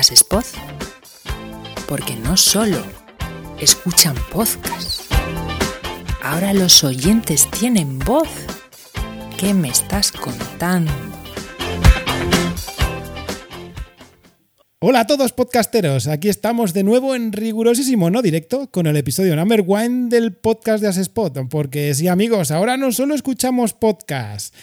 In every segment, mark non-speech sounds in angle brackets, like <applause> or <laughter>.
Asespod. Porque no solo escuchan podcast. Ahora los oyentes tienen voz. ¿Qué me estás contando? Hola a todos podcasteros, aquí estamos de nuevo en rigurosísimo no directo con el episodio number one del podcast de Asespot, porque sí amigos, ahora no solo escuchamos podcast.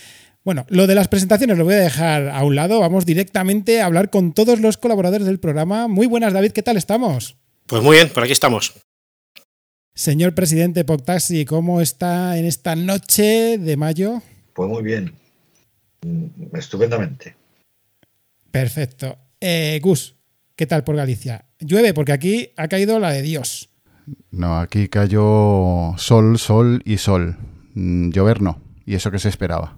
Bueno, lo de las presentaciones lo voy a dejar a un lado, vamos directamente a hablar con todos los colaboradores del programa. Muy buenas David, ¿qué tal estamos? Pues muy bien, por aquí estamos. Señor presidente Podtaxi, ¿cómo está en esta noche de mayo? Pues muy bien, mm, estupendamente. Perfecto. Eh, Gus, ¿qué tal por Galicia? Llueve porque aquí ha caído la de Dios. No, aquí cayó sol, sol y sol. Mm, llover no. Y eso que se esperaba.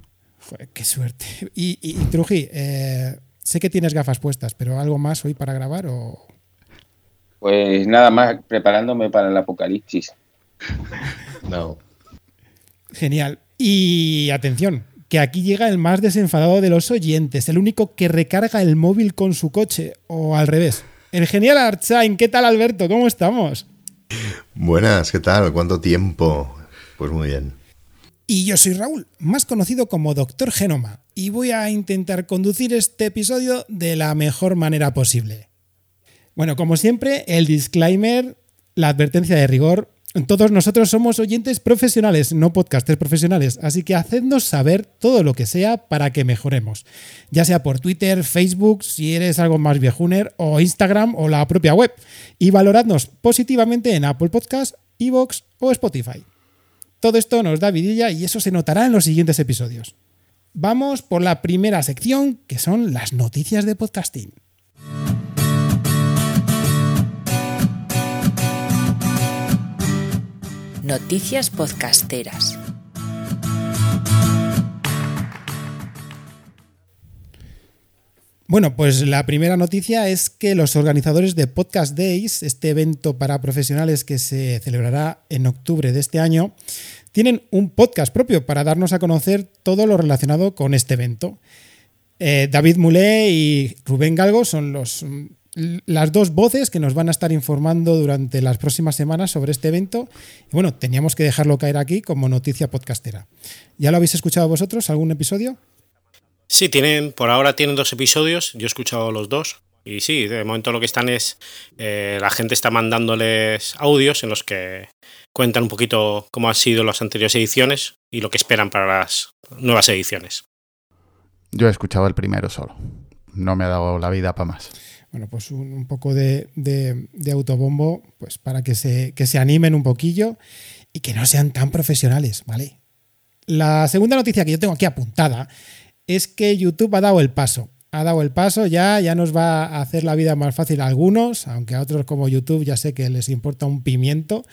Qué suerte. Y, y, y Truji, eh, sé que tienes gafas puestas, pero ¿algo más hoy para grabar o...? Pues nada más preparándome para el apocalipsis. No. Genial. Y atención, que aquí llega el más desenfadado de los oyentes, el único que recarga el móvil con su coche, o al revés. El genial Archain, ¿qué tal Alberto? ¿Cómo estamos? Buenas, ¿qué tal? ¿Cuánto tiempo? Pues muy bien. Y yo soy Raúl, más conocido como Doctor Genoma, y voy a intentar conducir este episodio de la mejor manera posible. Bueno, como siempre, el disclaimer, la advertencia de rigor, todos nosotros somos oyentes profesionales, no podcasters profesionales, así que hacednos saber todo lo que sea para que mejoremos, ya sea por Twitter, Facebook, si eres algo más viejuner, o Instagram o la propia web, y valoradnos positivamente en Apple Podcasts, Evox o Spotify. Todo esto nos da vidilla y eso se notará en los siguientes episodios. Vamos por la primera sección, que son las noticias de podcasting. Noticias podcasteras. Bueno, pues la primera noticia es que los organizadores de Podcast Days, este evento para profesionales que se celebrará en octubre de este año, tienen un podcast propio para darnos a conocer todo lo relacionado con este evento. Eh, David Mulé y Rubén Galgo son los, las dos voces que nos van a estar informando durante las próximas semanas sobre este evento. Y bueno, teníamos que dejarlo caer aquí como noticia podcastera. ¿Ya lo habéis escuchado vosotros? ¿Algún episodio? Sí, tienen, por ahora tienen dos episodios, yo he escuchado los dos. Y sí, de momento lo que están es, eh, la gente está mandándoles audios en los que cuentan un poquito cómo han sido las anteriores ediciones y lo que esperan para las nuevas ediciones. Yo he escuchado el primero solo. No me ha dado la vida para más. Bueno, pues un, un poco de, de, de, autobombo, pues para que se, que se animen un poquillo y que no sean tan profesionales, ¿vale? La segunda noticia que yo tengo aquí apuntada es que YouTube ha dado el paso. Ha dado el paso, ya, ya nos va a hacer la vida más fácil a algunos, aunque a otros como YouTube ya sé que les importa un pimiento,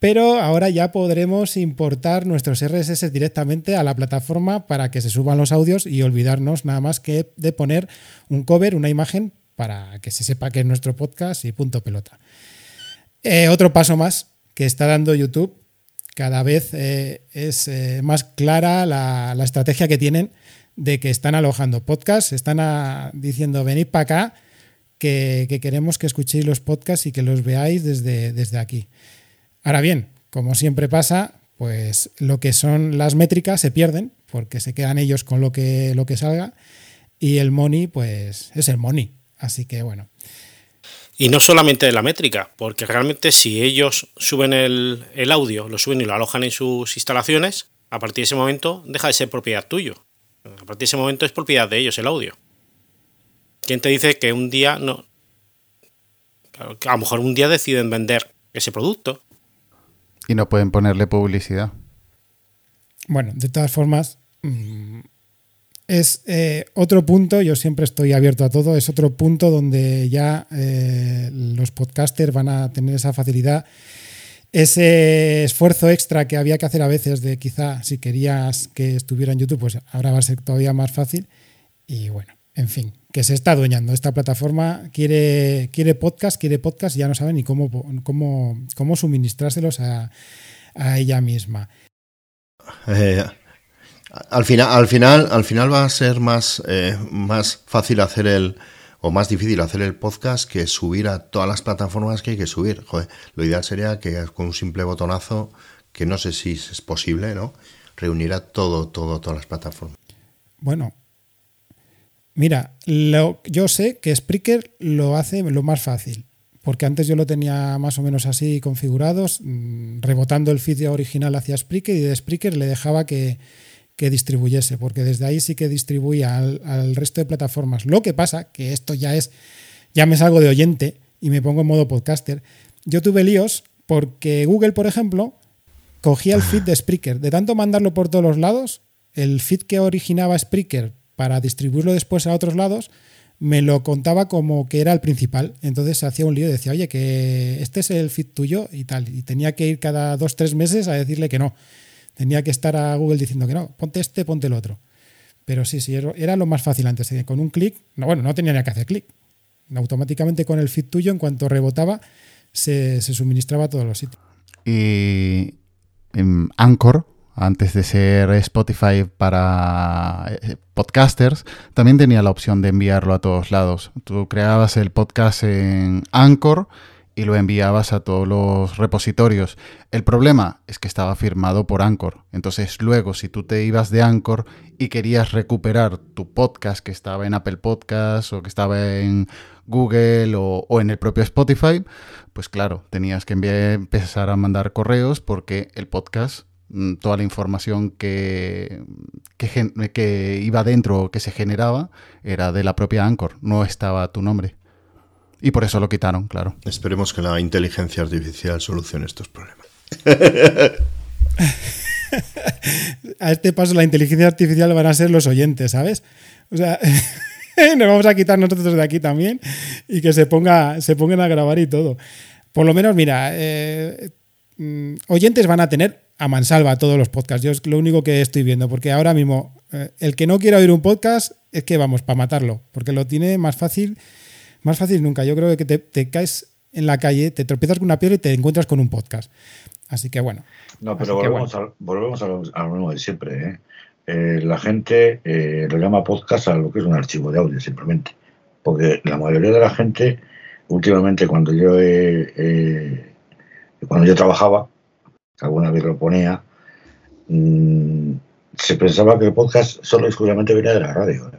pero ahora ya podremos importar nuestros RSS directamente a la plataforma para que se suban los audios y olvidarnos nada más que de poner un cover, una imagen, para que se sepa que es nuestro podcast y punto pelota. Eh, otro paso más que está dando YouTube, cada vez eh, es eh, más clara la, estrategia que tienen de que están alojando podcasts, están a, diciendo venid para acá, que, que, queremos que escuchéis los podcasts y que los veáis desde, desde aquí. Ahora bien, como siempre pasa, pues lo que son las métricas se pierden, porque se quedan ellos con lo que, lo que salga, y el money, pues es el money. Así que bueno. Y no solamente de la métrica, porque realmente si ellos suben el, el audio, lo suben y lo alojan en sus instalaciones, a partir de ese momento deja de ser propiedad tuyo. A partir de ese momento es propiedad de ellos el audio. ¿Quién te dice que un día no. A lo mejor un día deciden vender ese producto? Y no pueden ponerle publicidad. Bueno, de todas formas, es eh, otro punto, yo siempre estoy abierto a todo, es otro punto donde ya eh, los podcasters van a tener esa facilidad ese esfuerzo extra que había que hacer a veces de quizá si querías que estuviera en YouTube, pues ahora va a ser todavía más fácil. Y bueno, en fin, que se está adueñando. Esta plataforma quiere, quiere podcast, quiere podcast y ya no sabe ni cómo, cómo, cómo suministrárselos a, a ella misma. Eh, al, final, al, final, al final va a ser más, eh, más fácil hacer el, o más difícil hacer el podcast que subir a todas las plataformas que hay que subir. Joder, lo ideal sería que con un simple botonazo, que no sé si es posible, ¿no? Reunirá todo, todo, todas las plataformas. Bueno, mira, yo sé que Spreaker lo hace lo más fácil, porque antes yo lo tenía más o menos así configurados, mm, rebotando el feed original hacia Spreaker y de Spreaker le dejaba que, que distribuyese, porque desde ahí sí que distribuía al, al, resto de plataformas. Lo que pasa, que esto ya es, ya me salgo de oyente y me pongo en modo podcaster. Yo tuve líos porque Google, por ejemplo, cogía el feed de Spreaker. De tanto mandarlo por todos los lados, el feed que originaba Spreaker para distribuirlo después a otros lados, me lo contaba como que era el principal. Entonces se hacía un lío y decía, oye, que este es el feed tuyo y tal. Y tenía que ir cada dos, tres meses a decirle que no. Tenía que estar a Google diciendo que no, ponte este, ponte el otro. Pero sí, sí, era lo más fácil antes. Con un clic, no, bueno, no tenía que hacer clic. Automáticamente con el feed tuyo, en cuanto rebotaba, se, se suministraba a todos los sitios. Y en Anchor, antes de ser Spotify para eh, podcasters, también tenía la opción de enviarlo a todos lados. Tú creabas el podcast en Anchor y lo enviabas a todos los repositorios. El problema es que estaba firmado por Anchor. Entonces luego si tú te ibas de Anchor y querías recuperar tu podcast que estaba en Apple Podcasts o que estaba en Google o, o en el propio Spotify, pues claro, tenías que empezar a mandar correos porque el podcast toda la información que, que, que iba dentro, que se generaba, era de la propia Anchor, no estaba tu nombre. Y por eso lo quitaron, claro. Esperemos que la inteligencia artificial solucione estos problemas. <laughs> a este paso la inteligencia artificial van a ser los oyentes, ¿sabes? O sea, <laughs> nos vamos a quitar nosotros de aquí también y que se, ponga, se pongan a grabar y todo. Por lo menos, mira, eh, oyentes van a tener a mansalva todos los podcasts. Yo es lo único que estoy viendo, porque ahora mismo eh, el que no quiera oír un podcast es que vamos, para matarlo, porque lo tiene más fácil más fácil nunca. Yo creo que te, te, caes en la calle, te tropiezas con una piedra y te encuentras con un podcast. Así que bueno. No, pero volvemos, bueno. a, volvemos a, lo, a, lo, mismo de siempre. ¿eh? Eh, la gente lo llama podcast a lo que es un archivo de audio, simplemente. Porque la mayoría de la gente, últimamente, cuando yo cuando yo trabajaba, alguna vez lo ponía, mmm, se pensaba que el podcast solo exclusivamente venía de la radio.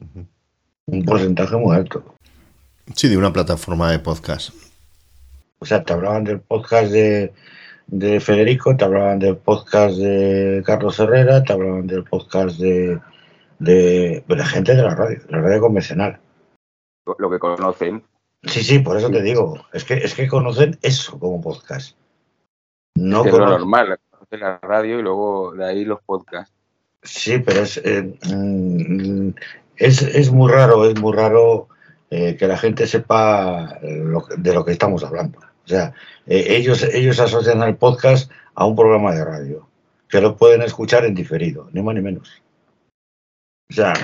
Uh -huh. Un porcentaje muy alto. Sí, de una plataforma de podcast. O sea, te hablaban del podcast de, de, Federico, te hablaban del podcast de Carlos Herrera, te hablaban del podcast de, de, de gente de la radio, de la radio convencional. Lo que conocen. Sí, sí, por eso te digo. Es que, es que conocen eso como podcast. No es, lo normal, la radio y luego de ahí los podcasts. Sí, pero es, eh, es, es muy raro, es muy raro eh, que la gente sepa lo, de lo que estamos hablando. O sea, eh, ellos, ellos asocian el podcast a un programa de radio, que lo pueden escuchar en diferido, ni más ni menos. O sea,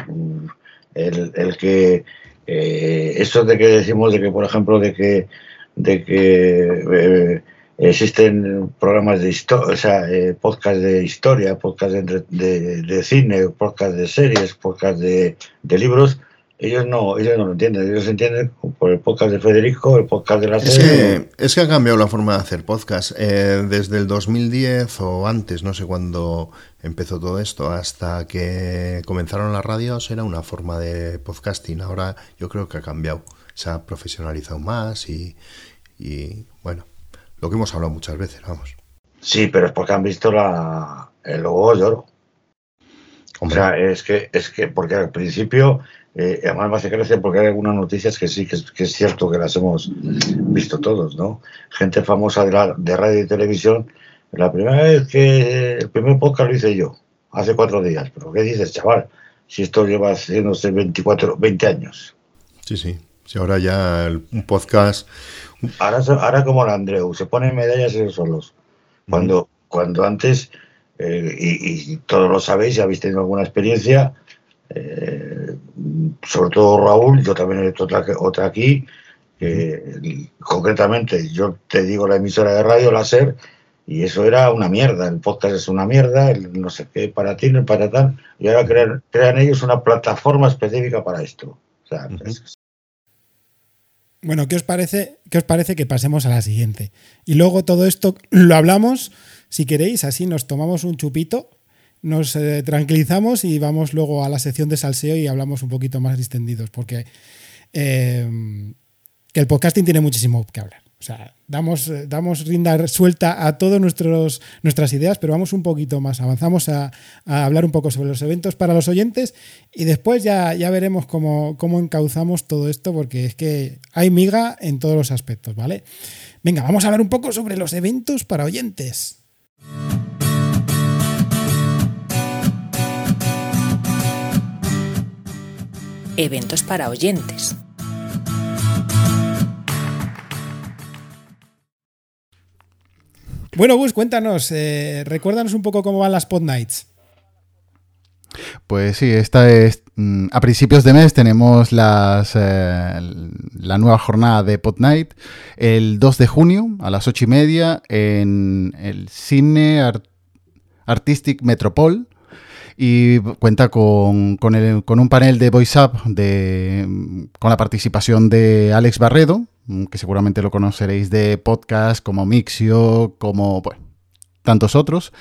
el, el que eh, eso de que decimos de que, por ejemplo, de que de que eh, existen programas de historia, o sea, eh, podcast de historia, podcast de, de, de, cine, podcast de series, podcast de, de libros, ellos no, ellos no lo entienden, ellos entienden por el podcast de Federico, el podcast de la es serie. Que, es que ha cambiado la forma de hacer podcast. Eh, desde el 2010 o antes, no sé cuándo empezó todo esto, hasta que comenzaron las radios, era una forma de podcasting. Ahora yo creo que ha cambiado, se ha profesionalizado más y, y bueno, lo que hemos hablado muchas veces, vamos. Sí, pero es porque han visto la, el logo de oro. Hombre. O sea, es que, es que, porque al principio eh, además me hace gracia porque hay algunas noticias que sí que es, que es, cierto que las hemos visto todos, ¿no? Gente famosa de, la, de radio y televisión. La primera vez que el primer podcast lo hice yo, hace cuatro días. Pero ¿qué dices, chaval? Si esto lleva haciéndose 24, 20 años. Sí, sí. Si ahora ya el, un podcast. Ahora, ahora como el Andreu, se ponen medallas ellos solos. Cuando, cuando antes, eh, y, y todos lo sabéis, ya habéis tenido alguna experiencia, eh, sobre todo Raúl, yo también he hecho otra, otra aquí, eh, concretamente yo te digo la emisora de radio, láser, y eso era una mierda, el podcast es una mierda, el no sé qué, para ti, no para tal, y ahora crean, crean ellos una plataforma específica para esto. O sea, uh -huh. es, Bueno, ¿qué os parece, qué os parece que pasemos a la siguiente? Y luego todo esto lo hablamos, si queréis, así nos tomamos un chupito, nos eh, tranquilizamos y vamos luego a la sección de salseo y hablamos un poquito más distendidos, porque eh, que el podcasting tiene muchísimo que hablar. O sea, damos, damos rinda suelta a todas nuestras ideas, pero vamos un poquito más. Avanzamos a, hablar un poco sobre los eventos para los oyentes y después ya, ya veremos cómo, cómo encauzamos todo esto, porque es que hay miga en todos los aspectos, ¿vale? Venga, vamos a hablar un poco sobre los eventos para oyentes. Eventos para oyentes. Bueno, Gus, cuéntanos, eh, recuérdanos un poco cómo van las Pod Nights. Pues sí, esta es. Mm, a principios de mes tenemos las, eh, la nueva jornada de Pod Night el 2 de junio a las 8 y media en el Cine Artistic Metropol y cuenta con, con, un panel de voice up de, con la participación de Alex Barredo, que seguramente lo conoceréis de podcast como Mixio, como tantos otros.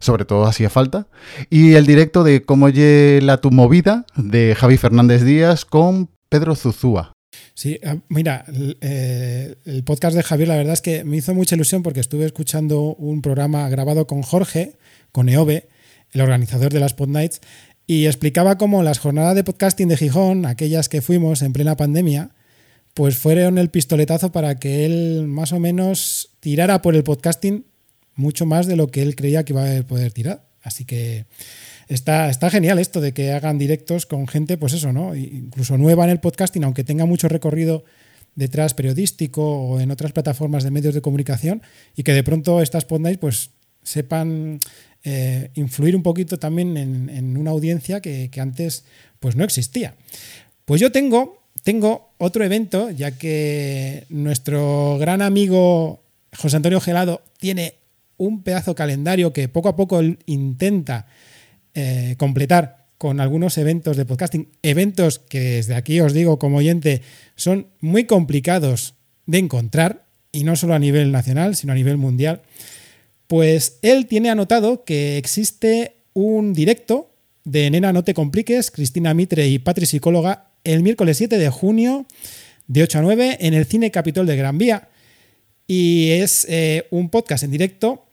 Sobre todo hacía falta. Y el directo de Cómo la tu movida de Javi Fernández Díaz con Pedro Zuzúa. Sí, ah, mira, eh, el podcast de Javier la verdad es que me hizo mucha ilusión porque estuve escuchando un programa grabado con Jorge, con Eove, el organizador de las Pod Nights, y explicaba cómo las jornadas de podcasting de Gijón, aquellas que fuimos en plena pandemia, pues fueron el pistoletazo para que él más o menos tirara por el podcasting mucho más de lo que él creía que iba a poder tirar. Así que está, está genial esto de que hagan directos con gente, pues eso, ¿no? Incluso nueva en el podcasting, aunque tenga mucho recorrido detrás periodístico o en otras plataformas de medios de comunicación, y que de pronto estas podnights pues sepan eh, influir un poquito también en, una audiencia que, que, antes pues no existía. Pues yo tengo tengo otro evento, ya que nuestro gran amigo José Antonio Gelado tiene un pedazo calendario que poco a poco intenta eh, completar con algunos eventos de podcasting, eventos que desde aquí os digo como oyente son muy complicados de encontrar, y no solo a nivel nacional, sino a nivel mundial, pues él tiene anotado que existe un directo de Nena No Te Compliques, Cristina Mitre y Patri Psicóloga el miércoles 7 de junio de 8 a 9 en el Cine Capitol de Gran Vía. Y es eh, un podcast en directo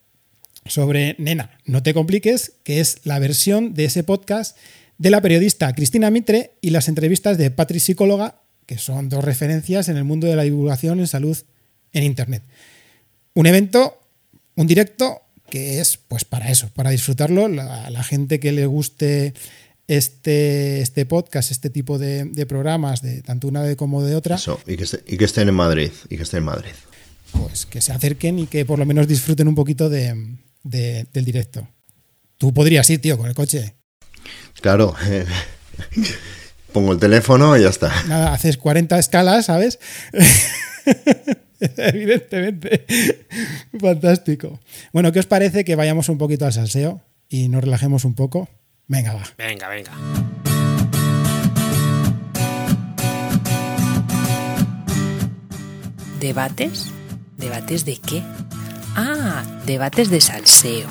sobre Nena, no te compliques, que es la versión de ese podcast de la periodista Cristina Mitre y las entrevistas de Patri Psicóloga, que son dos referencias en el mundo de la divulgación en salud en Internet. Un evento, un directo que es pues para eso, para disfrutarlo, la, la gente que le guste este, este podcast, este tipo de, programas, de tanto una de como de otra. y que, y que estén en Madrid, y que estén en Madrid. Pues que se acerquen y que por lo menos disfruten un poquito de, del directo. Tú podrías ir, tío, con el coche. Claro. <laughs> pongo el teléfono y ya está. Nada, haces 40 escalas, ¿sabes? <laughs> <laughs> Evidentemente. Fantástico. Bueno, ¿qué os parece que vayamos un poquito al salseo y nos relajemos un poco? Venga, va. Venga, venga. ¿Debates? ¿Debates de qué? Ah, debates de salseo.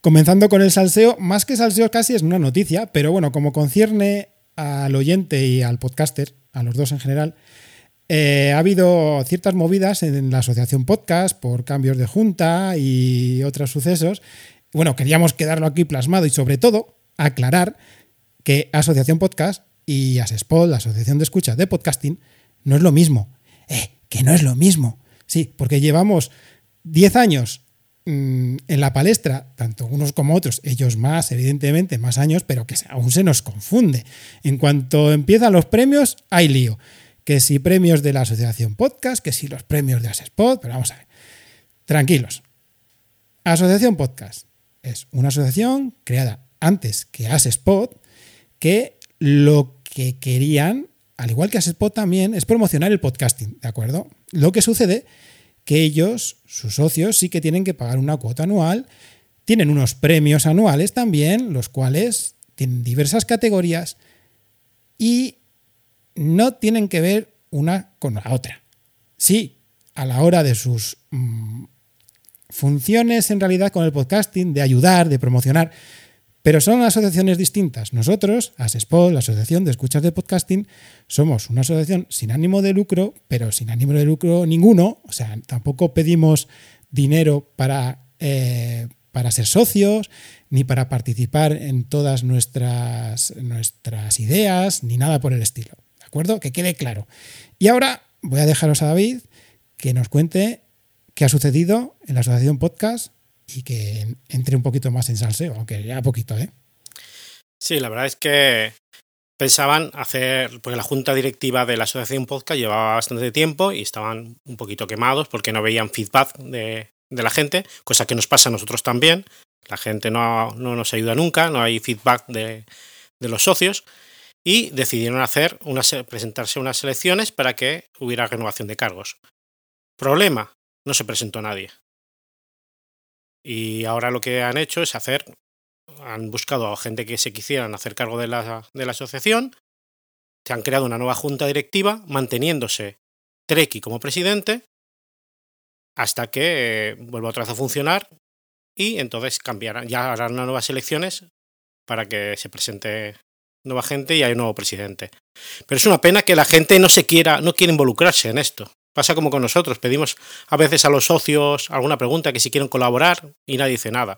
Comenzando con el salseo, más que salseo casi es una noticia, pero bueno, como concierne al oyente y al podcaster, a los dos en general, eh, ha habido ciertas movidas en la asociación podcast por cambios de junta y otros sucesos. Bueno, queríamos quedarlo aquí plasmado y sobre todo aclarar que Asociación Podcast y Asespod, la Asociación de Escucha de Podcasting, no es lo mismo. Eh, que no es lo mismo. Sí, porque llevamos 10 años mm, en la palestra, tanto unos como otros, ellos más, evidentemente, más años, pero que aún se nos confunde. En cuanto empiezan los premios, hay lío que si premios de la Asociación Podcast, que si los premios de Asespod, pero vamos a ver. Tranquilos. Asociación Podcast es una asociación creada antes que Asespod que lo que querían, al igual que Asespod también, es promocionar el podcasting, ¿de acuerdo? Lo que sucede que ellos, sus socios, sí que tienen que pagar una cuota anual, tienen unos premios anuales también, los cuales tienen diversas categorías y no tienen que ver una con la otra. Sí, a la hora de sus mm, funciones en realidad con el podcasting, de ayudar, de promocionar, pero son asociaciones distintas. Nosotros, ASESPOD, la Asociación de Escuchas de Podcasting, somos una asociación sin ánimo de lucro, pero sin ánimo de lucro ninguno. O sea, tampoco pedimos dinero para, eh, para ser socios, ni para participar en todas nuestras, nuestras ideas, ni nada por el estilo. ¿De acuerdo? Que quede claro. Y ahora voy a dejaros a David que nos cuente qué ha sucedido en la Asociación Podcast y que entre un poquito más en salseo, aunque ya poquito, ¿eh? Sí, la verdad es que pensaban hacer, porque la junta directiva de la Asociación Podcast llevaba bastante tiempo y estaban un poquito quemados porque no veían feedback de, la gente, cosa que nos pasa a nosotros también. La gente no, nos ayuda nunca, no hay feedback de, de los socios y decidieron hacer presentarse unas elecciones para que hubiera renovación de cargos. Problema, no se presentó nadie. Y ahora lo que han hecho es hacer, han buscado a gente que se quisieran hacer cargo de la, de la asociación, se han creado una nueva junta directiva, manteniéndose Treki como presidente, hasta que eh, vuelva otra vez a funcionar y entonces cambiarán, ya harán unas nuevas elecciones para que se presente nueva gente y haya un nuevo presidente. Pero es una pena que la gente no se quiera, no quiera involucrarse en esto. Pasa como con nosotros, pedimos a veces a los socios alguna pregunta que si quieren colaborar y nadie dice nada.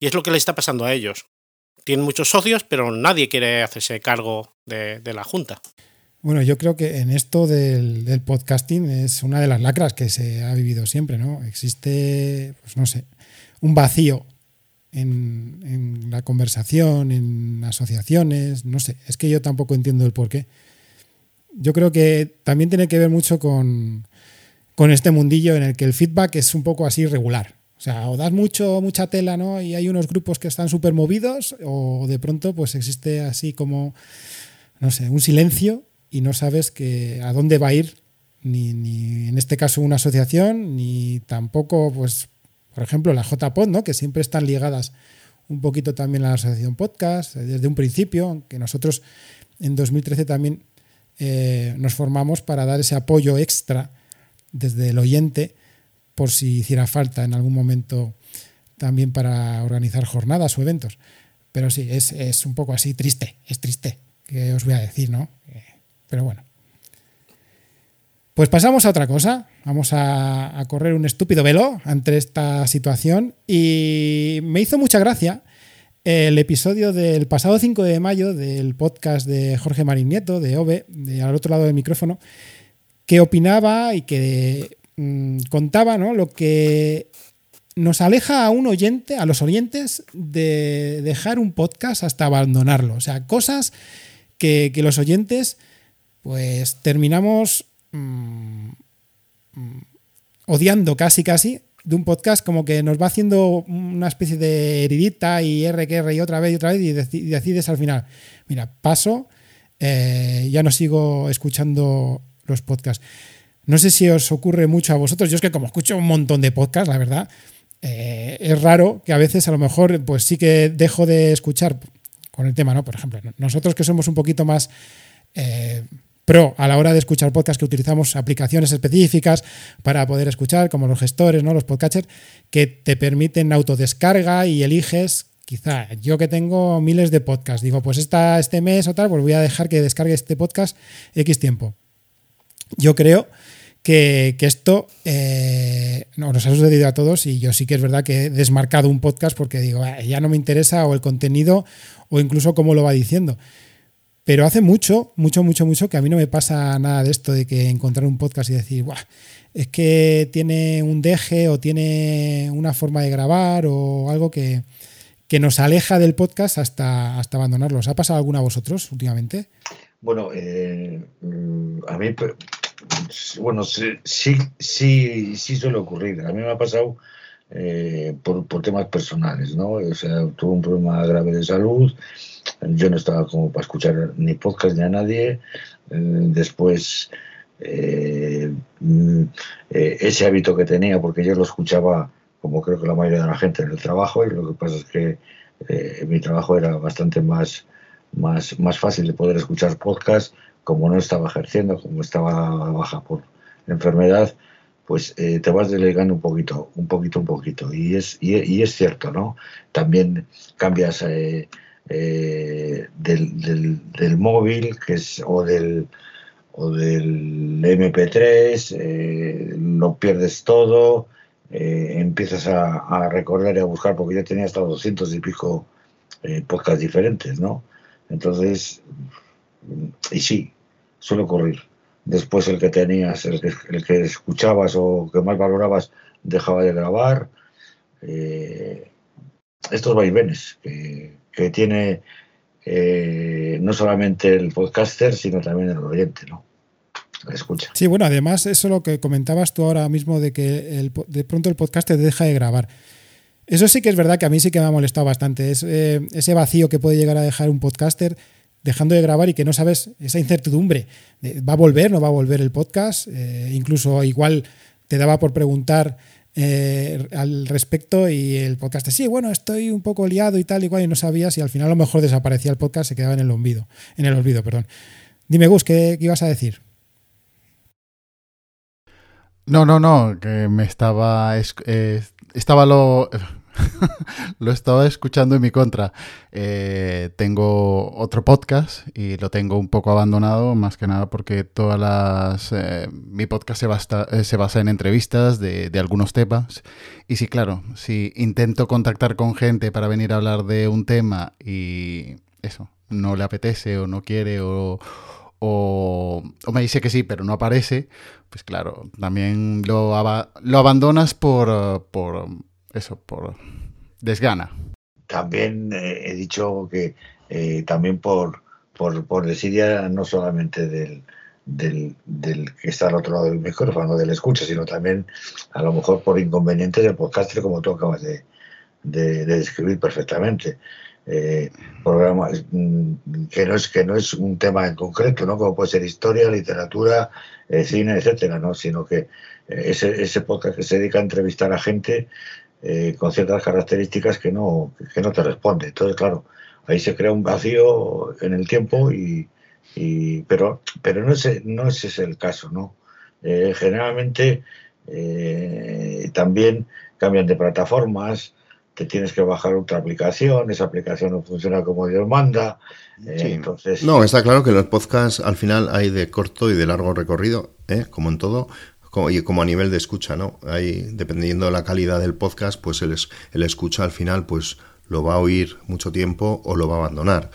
Y es lo que le está pasando a ellos. Tienen muchos socios, pero nadie quiere hacerse cargo de, la Junta. Bueno, yo creo que en esto del, podcasting es una de las lacras que se ha vivido siempre, ¿no? Existe, pues no sé, un vacío en, la conversación, en asociaciones, no sé, es que yo tampoco entiendo el por qué yo creo que también tiene que ver mucho con, este mundillo en el que el feedback es un poco así regular. O sea, o das mucho, mucha tela, ¿no? Y hay unos grupos que están súper movidos, o de pronto, pues existe así como, no sé, un silencio y no sabes que a dónde va a ir, ni, ni en este caso una asociación, ni tampoco, pues, por ejemplo, la JPod, ¿no? Que siempre están ligadas un poquito también a la asociación podcast, desde un principio, aunque nosotros en 2013 también eh, nos formamos para dar ese apoyo extra desde el oyente por si hiciera falta en algún momento también para organizar jornadas o eventos. Pero sí, es, un poco así triste, es triste, que os voy a decir, ¿no? Eh, pero bueno. Pues pasamos a otra cosa. Vamos a, correr un estúpido velo ante esta situación. Y me hizo mucha gracia el episodio del pasado 5 de mayo del podcast de Jorge Marín Nieto, de OVE, al otro lado del micrófono, que opinaba y que mm, contaba ¿no? lo que nos aleja a un oyente, a los oyentes, de dejar un podcast hasta abandonarlo. O sea, cosas que, los oyentes, pues terminamos mm, mm, odiando casi, casi de un podcast como que nos va haciendo una especie de heridita y R que R y otra vez y otra vez y, decides al final, mira, paso, eh, ya no sigo escuchando los podcasts. No sé si os ocurre mucho a vosotros, yo es que como escucho un montón de podcasts, la verdad, eh, es raro que a veces a lo mejor pues sí que dejo de escuchar con el tema, ¿no? Por ejemplo, nosotros que somos un poquito más... Eh, Pro a la hora de escuchar podcast que utilizamos aplicaciones específicas para poder escuchar, como los gestores, ¿no? los podcatchers, que te permiten autodescarga y eliges, quizá yo que tengo miles de podcasts, digo, pues esta, este mes o tal, pues voy a dejar que descargue este podcast X tiempo. Yo creo que, esto eh, no, nos ha sucedido a todos y yo sí que es verdad que he desmarcado un podcast porque digo, ah, ya no me interesa o el contenido o incluso cómo lo va diciendo. Pero hace mucho, mucho, mucho, mucho que a mí no me pasa nada de esto de que encontrar un podcast y decir, Buah, es que tiene un deje o tiene una forma de grabar o algo que, nos aleja del podcast hasta, hasta abandonarlo. ¿Os ha pasado alguna a vosotros últimamente? Bueno, eh, a mí, bueno, sí, sí, sí suele ocurrir. A mí me ha pasado eh, por, por, temas personales, ¿no? O sea, tuve un problema grave de salud yo no estaba como para escuchar ni podcast ni a nadie. Eh, después, eh, mm, eh, ese hábito que tenía, porque yo lo escuchaba como creo que la mayoría de la gente en el trabajo, y lo que pasa es que mi trabajo era bastante más, más, más fácil de poder escuchar podcast, como no estaba ejerciendo, como estaba baja por enfermedad, pues te vas delegando un poquito, un poquito, un poquito. Y es, y, es cierto, ¿no? También cambias eh, eh, del, del, móvil que es, o, del, o del MP3, lo pierdes todo, empiezas a, recordar y a buscar, porque ya tenía hasta 200 y pico podcasts diferentes, ¿no? Entonces, y sí, suele ocurrir. Después el que tenías, el que, el que escuchabas o que más valorabas, dejaba de grabar. Eh, estos vaivenes que, que tiene eh, no solamente el podcaster, sino también el oyente, ¿no? Escucha. Sí, bueno, además, eso lo que comentabas tú ahora mismo de que de pronto el podcaster deja de grabar. Eso sí que es verdad que a mí sí que me ha molestado bastante. Es eh, ese vacío que puede llegar a dejar un podcaster dejando de grabar y que no sabes esa incertidumbre. ¿Va a volver? ¿No va a volver el podcast? Eh, incluso igual te daba por preguntar eh, al respecto y el podcast, sí, bueno, estoy un poco liado y tal, igual y no sabías y al final a lo mejor desaparecía el podcast, se quedaba en el olvido. En el olvido perdón. Dime, Gus, ¿qué, qué ibas a decir? No, no, no, que me estaba... estaba lo <laughs> lo estaba escuchando en mi contra. Eh, tengo otro podcast y lo tengo un poco abandonado, más que nada porque todas las. Eh, mi podcast se, basta, eh, se, basa en entrevistas de, de, algunos temas. Y sí, claro, si intento contactar con gente para venir a hablar de un tema y eso, no le apetece o no quiere o, o, o me dice que sí, pero no aparece, pues claro, también lo, lo abandonas por, por eso, por desgana. También eh, he dicho que eh, también por, por, por desidia no solamente del, del, del, que está al otro lado del micrófono, del escucha, sino también a lo mejor por inconvenientes del podcaster, como tú acabas de, de, describir perfectamente. Eh, mm, que no es que no es un tema en concreto, ¿no? Como puede ser historia, literatura, cine, etcétera, ¿no? Sino que ese, ese podcast que se dedica a entrevistar a gente eh, con ciertas características que no, que no te responde. Entonces, claro, ahí se crea un vacío en el tiempo, y, y pero, pero no, ese, no ese es el caso, ¿no? Eh, generalmente eh, también cambian de plataformas, te tienes que bajar otra aplicación, esa aplicación no funciona como Dios manda. entonces... No, está claro que los podcasts al final hay de corto y de largo recorrido, como en todo, como, y como a nivel de escucha, ¿no? Ahí, dependiendo de la calidad del podcast, pues el, el escucha al final, pues lo va a oír mucho tiempo o lo va a abandonar.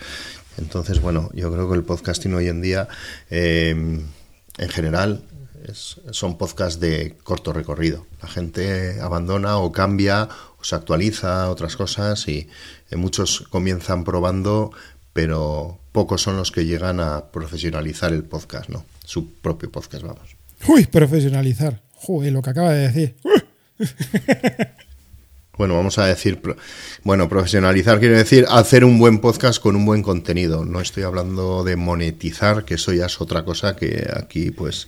Entonces, bueno, yo creo que el podcasting hoy en día, em, en general, son podcasts de corto recorrido. La gente abandona o cambia o se actualiza otras cosas y eh, muchos comienzan probando, pero pocos son los que llegan a profesionalizar el podcast, ¿no? Su propio podcast, vamos. Uy, profesionalizar. Joder, lo que acaba de decir. <laughs> Bueno, vamos a decir, bueno, profesionalizar quiere decir hacer un buen podcast con un buen contenido. No estoy hablando de monetizar, que eso ya es otra cosa que aquí, pues,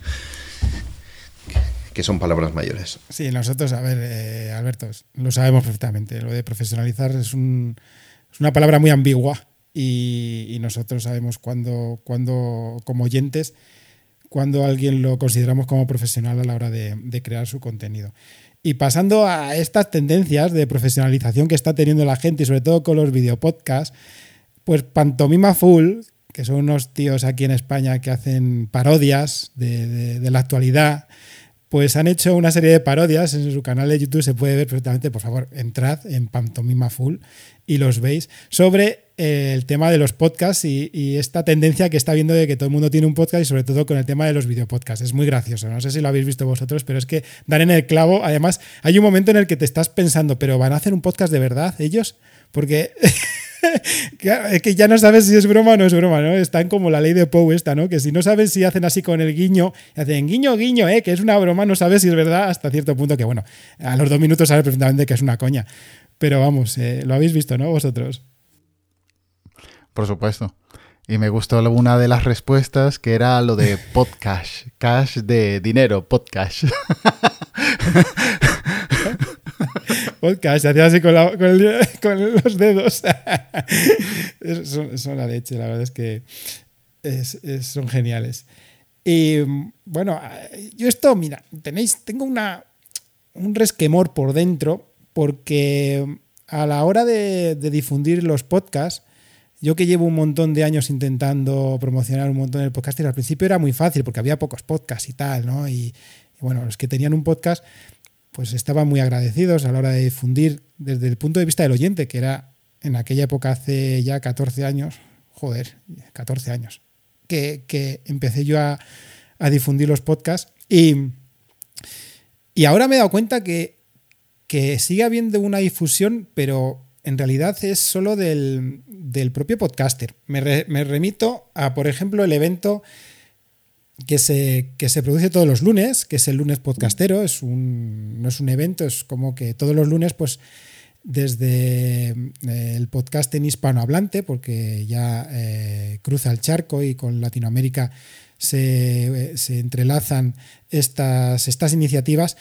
que son palabras mayores. Sí, nosotros, a ver, eh, Alberto, lo sabemos perfectamente. Lo de profesionalizar es, un, es una palabra muy ambigua y, y nosotros sabemos cuando, cuando como oyentes, cuando alguien lo consideramos como profesional a la hora de, crear su contenido. Y pasando a estas tendencias de profesionalización que está teniendo la gente y sobre todo con los videopodcasts, pues Pantomima Full, que son unos tíos aquí en España que hacen parodias de, de la actualidad, pues han hecho una serie de parodias en su canal de YouTube, se puede ver perfectamente, por favor, entrad en Pantomima Full y los veis, sobre eh, el tema de los podcasts y, esta tendencia que está viendo de que todo el mundo tiene un podcast y sobre todo con el tema de los videopodcasts. Es muy gracioso, no sé si lo habéis visto vosotros, pero es que dan en el clavo. Además, hay un momento en el que te estás pensando, pero ¿van a hacer un podcast de verdad ellos? Porque... <laughs> es que ya no sabes si es broma o no es broma, ¿no? Están como la ley de Poe esta, ¿no? Que si no sabes si hacen así con el guiño, hacen guiño, guiño, ¿eh? Que es una broma, no sabes si es verdad hasta cierto punto que, bueno, a los dos minutos sabes perfectamente que es una coña. Pero vamos, eh, lo habéis visto, ¿no? Vosotros. Por supuesto. Y me gustó una de las respuestas que era lo de podcast. Cash de dinero, podcast. <laughs> podcast, se hacía así con, <laughs> los dedos. <laughs> son, la leche, la verdad es que son geniales. Y bueno, yo esto, mira, tenéis, tengo una, un resquemor por dentro porque a la hora de, difundir los podcasts, yo que llevo un montón de años intentando promocionar un montón de podcasts, al principio era muy fácil porque había pocos podcasts y tal, ¿no? Y, bueno, los que tenían un podcast, pues estaban muy agradecidos a la hora de difundir desde el punto de vista del oyente, que era en aquella época hace ya 14 años, joder, 14 años, que, empecé yo a, difundir los podcasts y, y ahora me he dado cuenta que que sigue habiendo una difusión, pero en realidad es solo del, propio podcaster. Me, remito a, por ejemplo, el evento que se, que se produce todos los lunes, que es el lunes podcastero. Es un, no es un evento, es como que todos los lunes, pues desde eh, el podcast en hispanohablante, porque ya eh, cruza el charco y con Latinoamérica se, se entrelazan estas, estas iniciativas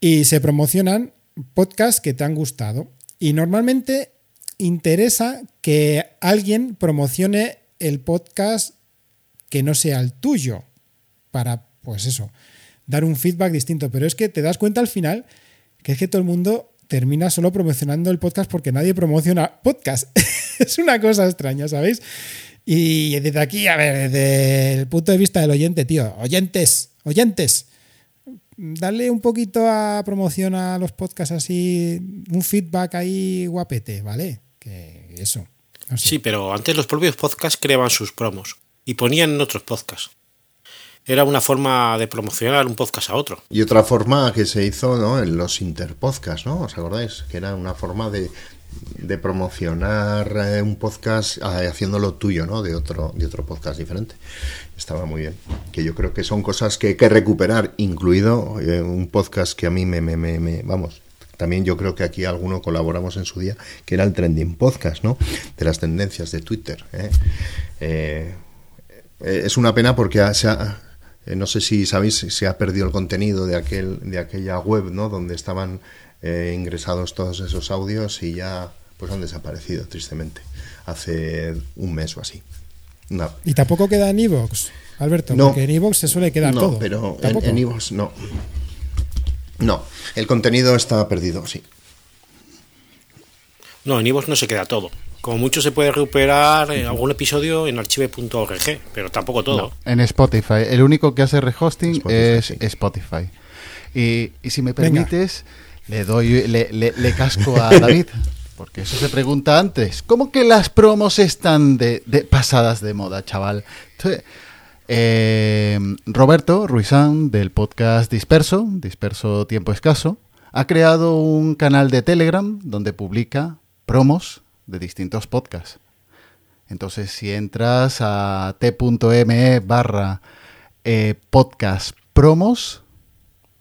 y se promocionan podcasts que te han gustado. Y normalmente interesa que alguien promocione el podcast que no sea el tuyo para, pues eso, dar un feedback distinto. Pero es que te das cuenta al final que es que todo el mundo termina solo promocionando el podcast porque nadie promociona podcast. <laughs> es una cosa extraña, ¿sabéis? Y desde aquí, a ver, desde el punto de vista del oyente, tío, oyentes, oyentes, darle un poquito a promoción a los podcasts así, un feedback ahí guapete, ¿vale? Que eso. Sí, pero antes los propios podcasts creaban sus promos y ponían en otros podcasts. Era una forma de promocionar un podcast a otro. Y otra forma que se hizo ¿no? en los interpodcasts, ¿no? ¿Os acordáis? Que era una forma de, de promocionar eh, un podcast eh, haciéndolo tuyo, ¿no? De otro, de otro podcast diferente. Estaba muy bien. Que yo creo que son cosas que hay que recuperar, incluido eh, un podcast que a mí me, me, me, vamos, también yo creo que aquí alguno colaboramos en su día, que era el Trending Podcast, ¿no? De las tendencias de Twitter. es una pena porque no sé si sabéis, se ha perdido el contenido de, aquel, de aquella web, ¿no? Donde estaban ingresados todos esos audios y ya pues han desaparecido tristemente hace un mes o así. ¿Y tampoco queda en Evox, Alberto? No, porque en Evox se suele quedar todo. pero en, en no. No, el contenido está perdido, sí. No, en Evox no se queda todo. Como mucho se puede recuperar algún episodio en archive.org, pero tampoco todo. en Spotify. El único que hace rehosting es Spotify. Y, si me permites, le doy, le, le, casco a David. Porque eso se pregunta antes. ¿Cómo que las promos están de, pasadas de moda, chaval? Eh, Roberto Ruizán, del podcast Disperso, Disperso Tiempo Escaso, ha creado un canal de Telegram donde publica promos de distintos podcasts. Entonces, si entras a t.me barra eh, podcast promos,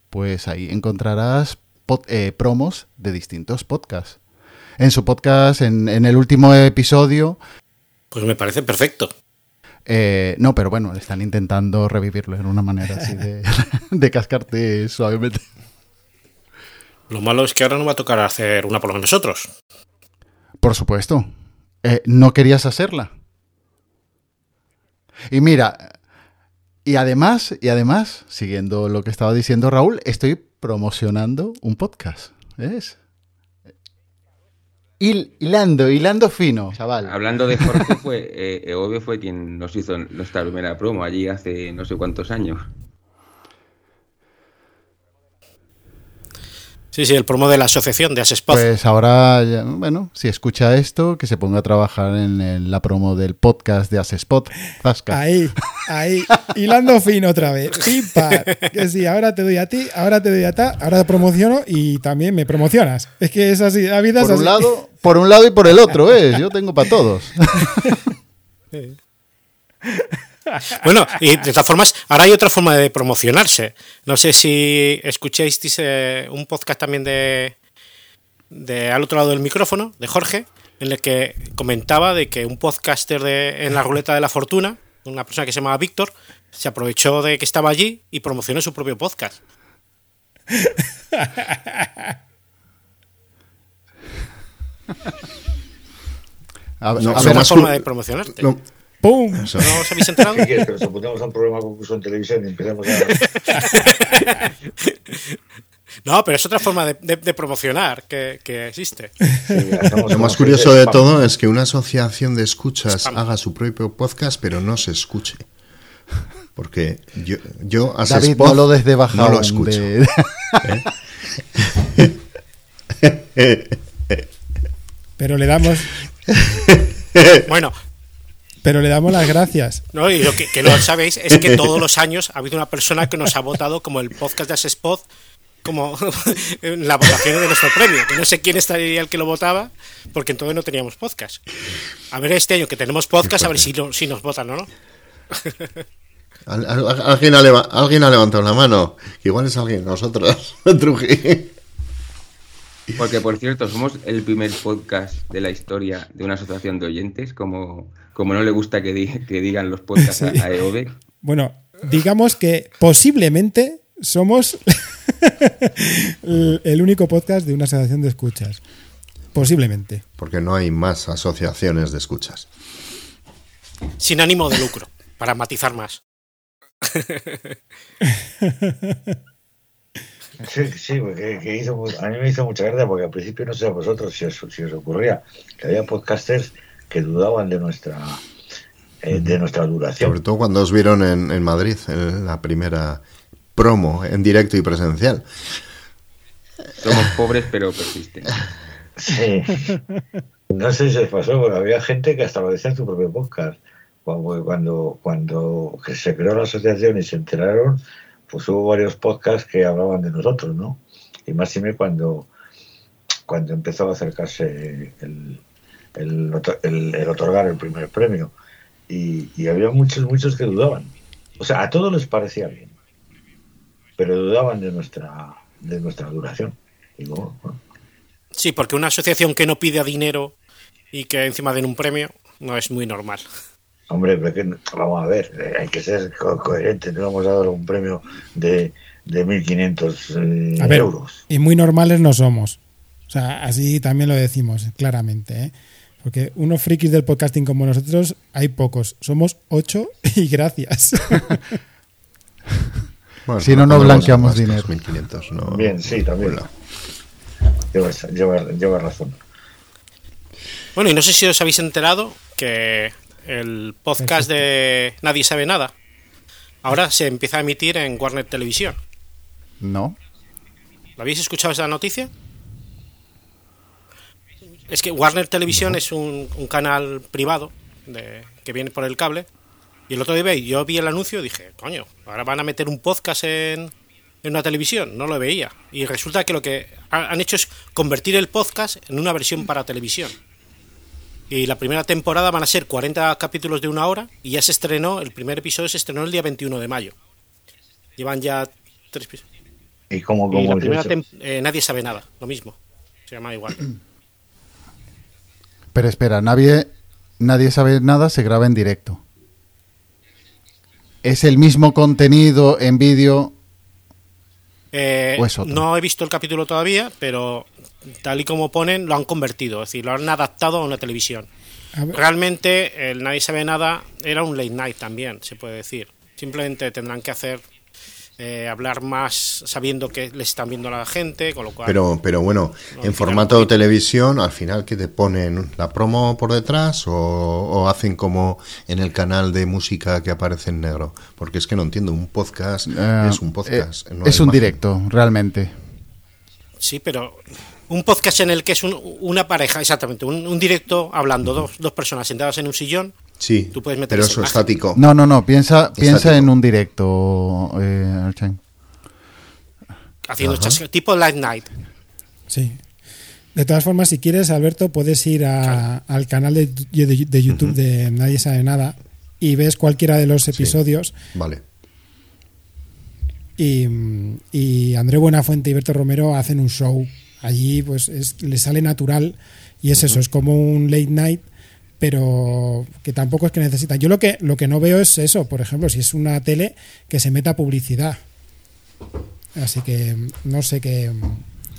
pues ahí encontrarás eh, promos de distintos podcasts. En su podcast, en, el último episodio... Pues me parece perfecto. Eh, no, pero bueno, están intentando revivirlo en una manera así de, <laughs> cascarte suavemente. Lo malo es que ahora no va a tocar hacer una por nosotros. Por supuesto. Eh, no querías hacerla. Y mira, y además, y además, siguiendo lo que estaba diciendo Raúl, estoy promocionando un podcast. ¿Ves? hilando, hilando fino, chaval. Hablando de Jorge, <laughs> fue, eh, obvio fue quien nos hizo nuestra primera promo allí hace no sé cuántos años. Sí, sí, el promo de la asociación de Asespot. Pues ahora, bueno, si escucha esto, que se ponga a trabajar en la promo del podcast de Asespot. Ahí, ahí, hilando fino otra vez. Que sí, ahora te doy a ti, ahora te doy a ta, ahora promociono y también me promocionas. Es que es así, la vida por es Un lado, por un lado y por el otro, ¿eh? Yo tengo para todos. <laughs> <laughs> Bueno, y de todas formas, ahora hay otra forma de promocionarse. No sé si escucháis un podcast también de, de al otro lado del micrófono, de Jorge, en el que comentaba de que un podcaster de, en la ruleta de la fortuna, una persona que se llamaba Víctor, se aprovechó de que estaba allí y promocionó su propio podcast. <laughs> A, No, ver, forma de promocionarte. Lo- ¡Pum! eso. ¿No os habéis enterado? <laughs> ¿Qué quieres? Que nos apuntemos a un programa concurso en televisión y empecemos a. <laughs> No, pero es otra forma de, de- de promocionar que, que existe. Sí, Lo más curioso de todo es que una asociación de escuchas Spam. haga su propio podcast, pero no se escuche. Porque yo, yo a David, no lo des de baja no lo escucho. de- <laughs> Pero le damos, Bueno, pero le damos las gracias. <laughs> no, y lo que, que no sabéis es que todos los años ha habido una persona que nos ha votado como el podcast de Asespod como en <laughs> la votación de nuestro premio. Que no sé quién estaría el que lo votaba, porque entonces no teníamos podcast. A ver este año que tenemos podcast, a ver si, lo- si nos votan o no. <laughs> Al- al- alguien, ha leva- alguien ha levantado la mano. Igual es alguien, nosotros. Truji. Porque, por cierto, somos el primer podcast de la historia de una asociación de oyentes, como, como no le gusta que, di- que digan los podcasts a, <laughs> a EOB. Bueno, digamos que posiblemente somos <laughs> el único podcast de una asociación de escuchas. Posiblemente. Porque no hay más asociaciones de escuchas. Sin ánimo de lucro, para matizar más. Sí, sí, porque que hizo, mu- a mí me hizo mucha gracia porque al principio no sé a vosotros si os, si os ocurría que había podcasters que dudaban de nuestra eh, de nuestra Sobre duración. todo cuando os vieron en, en Madrid, en la primera promo en directo y presencial. Somos pobres, pero persisten. Sí. No sé si os pasó, porque había gente que hasta lo decía en su propio podcast. Cuando, cuando, cuando que se creó la asociación y se enteraron, pues hubo varios podcasts que hablaban de nosotros, ¿no? Y más y me cuando, cuando empezó a acercarse el, el, el- el otorgar el primer premio. Y, y había muchos, muchos que dudaban. O sea, a todos les parecía bien, pero dudaban de nuestra, de nuestra duración. Digo, bueno, Sí, porque una asociación que no pide dinero y que encima den un premio no es muy normal. Hombre, pero que, vamos a ver, eh, hay que ser co- coherente. No vamos a dar un premio de, de 1.500 eh, A ver, euros. y muy normales no somos. O sea, así también lo decimos claramente. ¿eh? Porque unos frikis del podcasting como nosotros hay pocos. Somos ocho <laughs> y gracias. Bueno, Si no, no blanqueamos dinero. los 1.500, no. Bien, sí, también. Bueno, Llevas, llevas- llevas razón. Bueno, y no sé si os habéis enterado que el podcast de Nadie sabe nada ahora se empieza a emitir en Warner Televisión. No. ¿Lo habéis escuchado esa noticia? Es que Warner Televisión es un, un canal privado de- que viene por el cable. Y el otro día yo vi el anuncio y dije, coño, ahora van a meter un podcast en, en una televisión. No lo veía. Y resulta que lo que ha- han hecho es convertir el podcast en una versión para televisión. Y la primera temporada van a ser 40 capítulos de una hora y ya se estrenó, el primer episodio se estrenó el día 21 de mayo. Llevan ya tres episodios. ¿Y cómo, Y cómo la primera eh, nadie sabe nada, lo mismo. Se llama igual. <clears throat> Pero espera, nadie, nadie sabe nada, se graba en directo. ¿Es el mismo contenido en vídeo? Eh, ¿O es otro? no he visto el capítulo todavía, pero tal y como ponen, lo han convertido, es decir, lo han adaptado a una televisión. A Realmente, el Nadie sabe nada era un late night también, se puede decir. Simplemente tendrán que hacer eh, hablar más sabiendo que le están viendo a la gente, con lo cual. Pero, pero bueno, No, en formato de televisión, al final, que te ponen? ¿La promo por detrás o, o hacen como en el canal de música que aparece en negro? Porque es que no entiendo, un podcast Eh, es un podcast. eh, no es un imagen. directo, realmente. Sí, pero un podcast en el que es un- una pareja, exactamente, un, un directo hablando, dos, dos personas sentadas en un sillón, Sí, Tú puedes meter pero eso imagen. estático. No, no, no, piensa, piensa en un directo, eh, Archain. haciendo tipo Light Night. sí. De todas formas, si quieres, Alberto, puedes ir a- al canal de, de- de YouTube de Nadie sabe nada y ves cualquiera de los episodios Vale. y, y André Buenafuente y Berto Romero hacen un show. Allí pues es, le sale natural y es eso, es como un late night, pero que tampoco es que necesitan. Yo lo que, lo que no veo es eso, por ejemplo, si es una tele que se meta publicidad. Así que no sé qué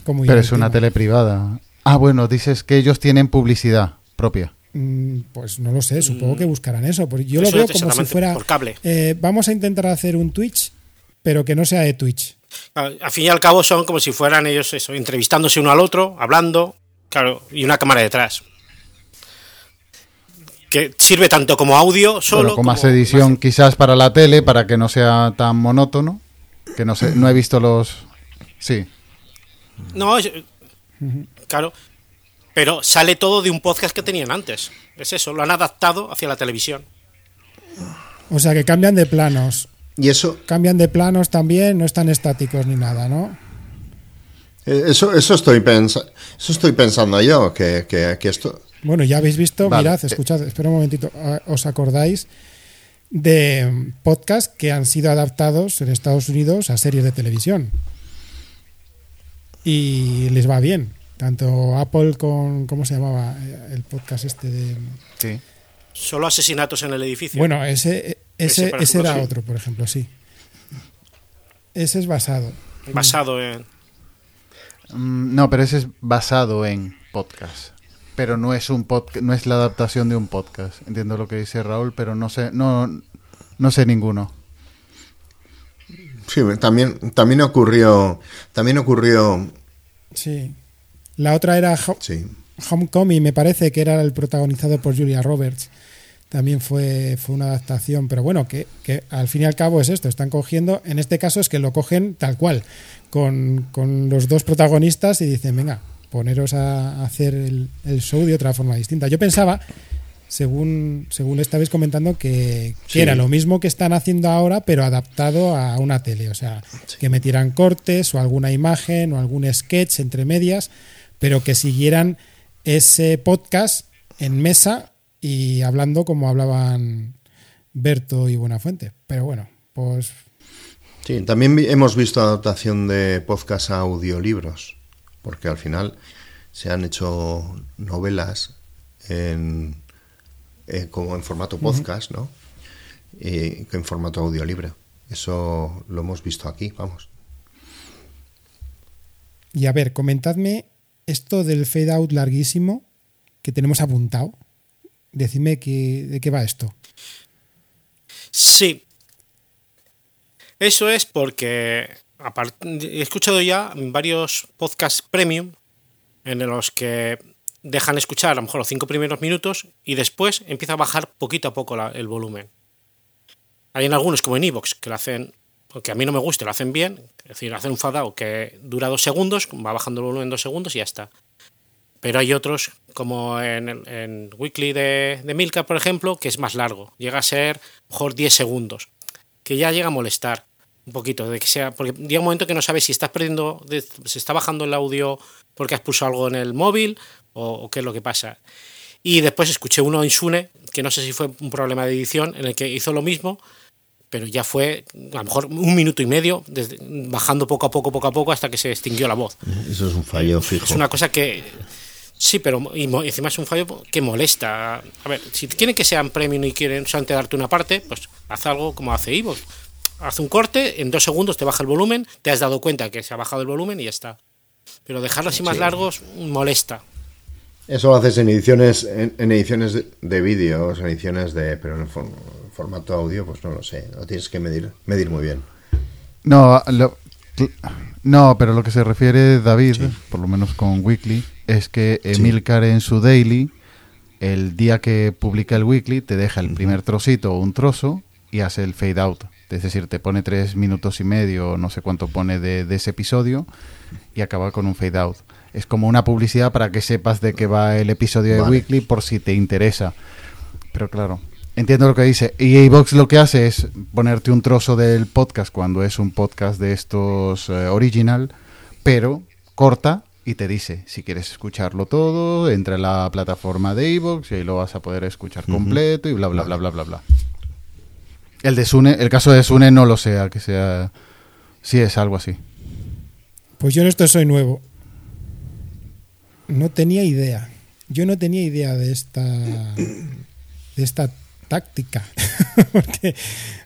cómo Pero es una tele privada. Ah, bueno, dices que ellos tienen publicidad propia. Mm, Pues no lo sé, supongo que buscarán eso. Porque yo Eso lo veo como si fuera. por cable. eh, vamos a intentar hacer un Twitch, pero que no sea de Twitch. Al fin y al cabo son como si fueran ellos eso, entrevistándose uno al otro, hablando, claro, y una cámara detrás. Que sirve tanto como audio solo. Bueno, con más como- edición más- quizás para la tele, para que no sea tan monótono. Que no sé, no he visto los... Sí, No, claro. Pero sale todo de un podcast que tenían antes. Es eso, lo han adaptado hacia la televisión. O sea que cambian de planos. Y eso, Cambian de planos también, no están estáticos ni nada, ¿no? Eh, eso, eso estoy pensando, eso estoy pensando yo, que, que, que esto, Bueno, ya habéis visto, Vale. mirad, escuchad, espera un momentito, ah, ¿os acordáis de mm, podcasts que han sido adaptados en Estados Unidos a series de televisión? Y les va bien. Tanto Apple con, ¿cómo se llamaba Eh, el podcast este de... sí. Solo asesinatos en el edificio. Bueno, ese, ese, Ese, era sí. otro, por ejemplo, sí. Ese es basado. basado en. Mm, No, pero ese es basado en podcast. Pero no es un podcast, no es la adaptación de un podcast. Entiendo lo que dice Raúl, pero no sé, no, no sé ninguno. sí, también, también ocurrió, también ocurrió, Sí. La otra era Ho- sí, Homecoming, me parece que era el protagonizado por Julia Roberts. También fue, fue una adaptación, pero bueno, que, que al fin y al cabo es esto, están cogiendo, en este caso es que lo cogen tal cual, con, con los dos protagonistas y dicen, venga, poneros a hacer el, el show de otra forma distinta. Yo pensaba, según, según estabais comentando, que, que Sí. era lo mismo que están haciendo ahora, pero adaptado a una tele, o sea, que metieran cortes o alguna imagen o algún sketch entre medias, pero que siguieran ese podcast en mesa y hablando como hablaban Berto y Buenafuente. Pero bueno, pues sí, también hemos visto adaptación de podcast a audiolibros, porque al final se han hecho novelas en, eh, como en formato podcast, ¿no? Y en formato audiolibro. Eso lo hemos visto aquí, vamos. Y a ver, comentadme esto del fade out larguísimo que tenemos apuntado. Decidme que, de qué va esto. Sí. Eso es porque he escuchado ya varios podcasts premium en los que dejan escuchar a lo mejor los cinco primeros minutos y después empieza a bajar poquito a poco el volumen. Hay en algunos, como en Evox, que lo hacen, porque a mí no me gusta, lo hacen bien, es decir, hacen un fade out que dura dos segundos, va bajando el volumen dos segundos y ya está. Pero hay otros, como en, en Weekly de, de Milka, por ejemplo, que es más largo. Llega a ser, mejor, 10 segundos. Que ya llega a molestar un poquito. De que sea, porque llega un momento que no sabes si estás perdiendo, se está bajando el audio porque has pulsado algo en el móvil o, o qué es lo que pasa. Y después escuché uno en Sune, que no sé si fue un problema de edición, en el que hizo lo mismo, pero ya fue a lo mejor un minuto y medio, desde- bajando poco a poco, poco a poco, hasta que se extinguió la voz. Eso es un fallo fijo. Es una cosa que. Sí, pero y mo- encima es un fallo que molesta. A ver, si quieren que sean premium y quieren solamente darte una parte, pues haz algo como hace Ivo. Haz un corte, en dos segundos te baja el volumen, te has dado cuenta que se ha bajado el volumen y ya está. Pero dejarlo así más Sí. largos molesta. Eso lo haces en ediciones, en, en ediciones de, de vídeo, en ediciones de, pero en for- formato audio, pues no lo sé, lo tienes que medir, medir muy bien. No, lo- no, pero lo que se refiere David, por lo menos con Weekly, es que Emilcar en su daily, el día que publica el weekly, te deja el primer trocito o un trozo y hace el fade out. Es decir, te pone tres minutos y medio, no sé cuánto pone de, de ese episodio, y acaba con un fade out. Es como una publicidad para que sepas de qué va el episodio de Vale. weekly por si te interesa. Pero claro, entiendo lo que dice. Y Vox lo que hace es ponerte un trozo del podcast cuando es un podcast de estos eh, original, pero corta y te dice, si quieres escucharlo todo, entra a la plataforma de iVoox y ahí lo vas a poder escuchar completo y bla, bla, bla, bla, bla, bla. El de Sune, el caso de Sune no lo sea, que sea... Sí es algo así. Pues yo en esto soy nuevo. No tenía idea. Yo no tenía idea de esta de esta táctica. <laughs> Porque,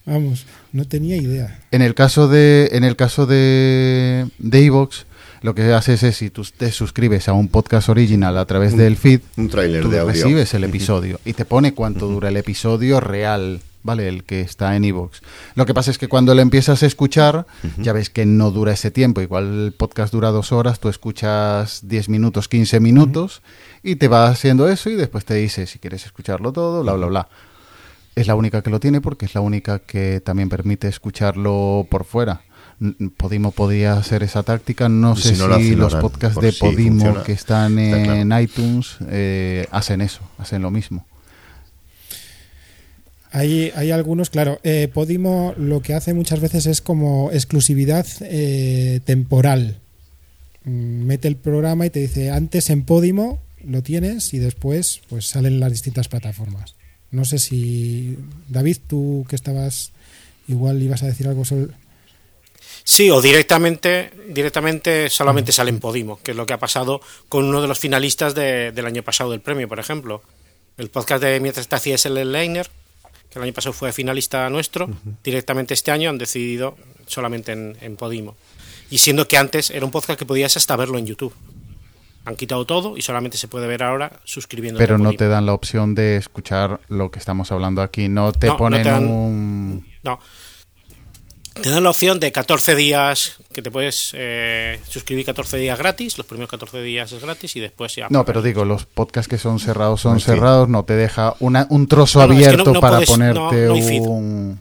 vamos, no tenía idea. En el caso de, en el caso de, de iVoox, Lo que haces es, si tú te suscribes a un podcast original a través del feed, Un tú de audio. recibes el episodio y te pone cuánto dura el episodio real, ¿vale? El que está en iVoox. Lo que pasa es que cuando lo empiezas a escuchar, ya ves que no dura ese tiempo. Igual el podcast dura dos horas, tú escuchas 10 minutos, 15 minutos y te va haciendo eso y después te dice si quieres escucharlo todo, bla, bla, bla. Es la única que lo tiene porque es la única que también permite escucharlo por fuera. Podimo podía hacer esa táctica. No sé si no lo si hacen los podcasts de Podimo funciona. que están Está claro. en iTunes eh, hacen eso, hacen lo mismo. Hay, hay algunos, claro. eh, Podimo lo que hace muchas veces es como exclusividad eh, temporal. Mm, Mete el programa y te dice antes en Podimo lo tienes y después pues salen las distintas plataformas. No sé si David, tú que estabas igual ibas a decir algo sobre Sí, o directamente, directamente solamente sale en Podimo, que es lo que ha pasado con uno de los finalistas de- del año pasado del premio, por ejemplo. El podcast de Mientras te hacías el liner, que el año pasado fue finalista nuestro, directamente este año han decidido solamente en, en Podimo. Y siendo que antes era un podcast que podías hasta verlo en YouTube. Han quitado todo y solamente se puede ver ahora suscribiéndote Pero a no te dan la opción de escuchar lo que estamos hablando aquí. No te No, no ponen te dan- un... No. Te dan la opción de 14 días, que te puedes eh, suscribir 14 días gratis, los primeros 14 días es gratis y después ya... No, pero digo, los podcasts que son cerrados son No, sí. cerrados, no te deja una, un trozo No, no, es que no- abierto no para puedes- ponerte no- no un...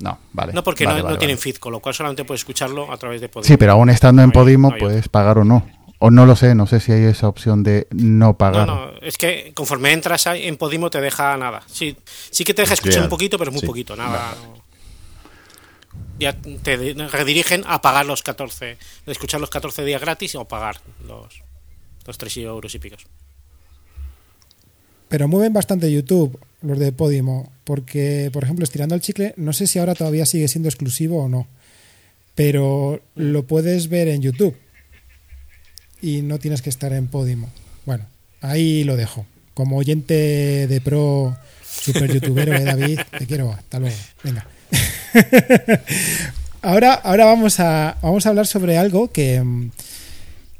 No, vale. No, porque vale, no, vale, no tienen vale. feed, con lo cual solamente puedes escucharlo a través de Podimo. Sí, pero aún estando en No hay- Podimo no hay puedes pagar o no. O no lo sé, no sé si hay esa opción de no No, pagar. no, es que conforme entras ahí en Podimo te deja nada. Sí, sí que te deja escuchar un poquito, pero muy sí. poquito, nada. Ya te de- redirigen a pagar los 14, de escuchar los 14 días gratis o pagar los, los 3 euros y picos. Pero mueven bastante YouTube los de Podimo, porque, por ejemplo, estirando el chicle, no sé si ahora todavía sigue siendo exclusivo o no, pero lo puedes ver en YouTube y no tienes que estar en Podimo. Bueno, ahí lo dejo. Como oyente de pro, super youtubero, ¿eh, David? Te quiero, hasta luego. Venga. <laughs> ahora, ahora vamos a, vamos a hablar sobre algo que,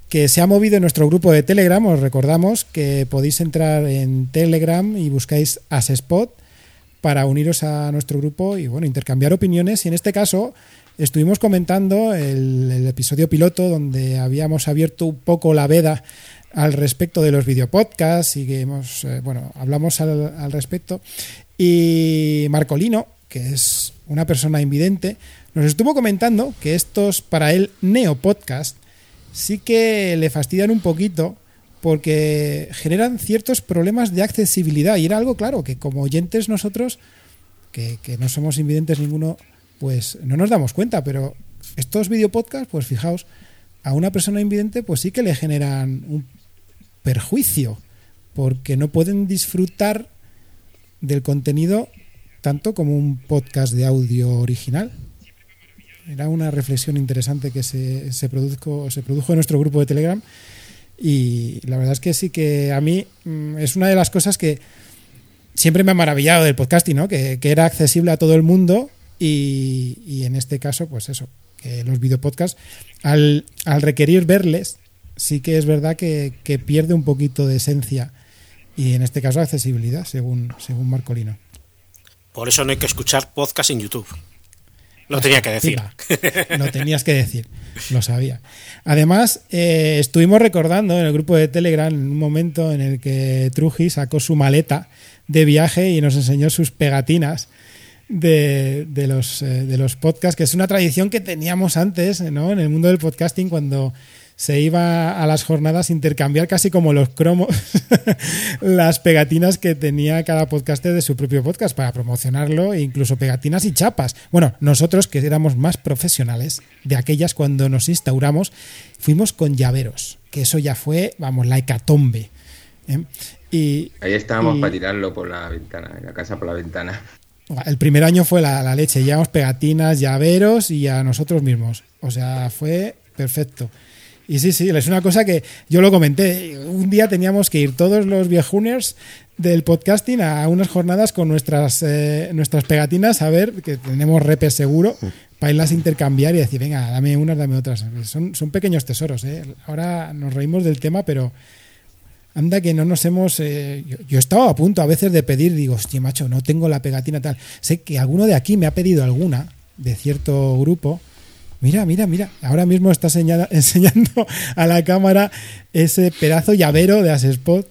que se ha movido en nuestro grupo de Telegram. Os recordamos que podéis entrar en Telegram y buscáis Asespot para uniros a nuestro grupo y bueno, intercambiar opiniones. Y en este caso estuvimos comentando el, el episodio piloto donde habíamos abierto un poco la veda al respecto de los videopodcasts y que hemos, eh, bueno, hablamos al, al respecto. Y Marcolino, que es una persona invidente, nos estuvo comentando que estos, para él, neopodcast, sí que le fastidian un poquito porque generan ciertos problemas de accesibilidad. Y era algo claro, que como oyentes nosotros, que, que no somos invidentes ninguno, pues no nos damos cuenta, pero estos videopodcasts, pues fijaos, a una persona invidente pues sí que le generan un perjuicio, porque no pueden disfrutar del contenido tanto como un podcast de audio original. Era una reflexión interesante que se, se, produjo, se produjo en nuestro grupo de Telegram y la verdad es que sí que a mí mm, es una de las cosas que siempre me ha maravillado del podcasting, ¿no? que, que era accesible a todo el mundo y, y en este caso, pues eso, que los videopodcasts, al, al requerir verles, sí que es verdad que, que, pierde un poquito de esencia y en este caso accesibilidad, según, según Marcolino. Por eso no hay que escuchar podcast en YouTube. Lo tenía que decir. Lo tenías que decir, lo sabía. Además, eh, estuvimos recordando en el grupo de Telegram un momento en el que Truji sacó su maleta de viaje y nos enseñó sus pegatinas de, de, los, eh, de los podcasts, que es una tradición que teníamos antes ¿no? en el mundo del podcasting cuando se iba a las jornadas a intercambiar casi como los cromos <laughs> las pegatinas que tenía cada podcaster de su propio podcast para promocionarlo e incluso pegatinas y chapas. Bueno, nosotros que éramos más profesionales de aquellas cuando nos instauramos, fuimos con llaveros, que eso ya fue, vamos, la hecatombe. ¿eh? Y, Ahí estábamos y- para tirarlo por la ventana, en la casa por la ventana. el primer año fue la, la leche, llevamos pegatinas, llaveros y a nosotros mismos. O sea, fue perfecto. Y sí, sí, es una cosa que yo lo comenté. Un día teníamos que ir todos los viejuners del podcasting a unas jornadas con nuestras, eh, nuestras pegatinas, a ver, que tenemos repes seguro, para irlas a intercambiar y decir, venga, dame unas, dame otras. Son, son pequeños tesoros. ¿eh? Ahora nos reímos del tema, pero anda que no nos hemos... Eh, yo, yo, he estado a punto a veces de pedir, digo, hostia, macho, no tengo la pegatina tal. Sé que alguno de aquí me ha pedido alguna, de cierto grupo. Mira, mira, mira, ahora mismo está señala, <laughs> enseñando a la cámara ese pedazo llavero de Asespot.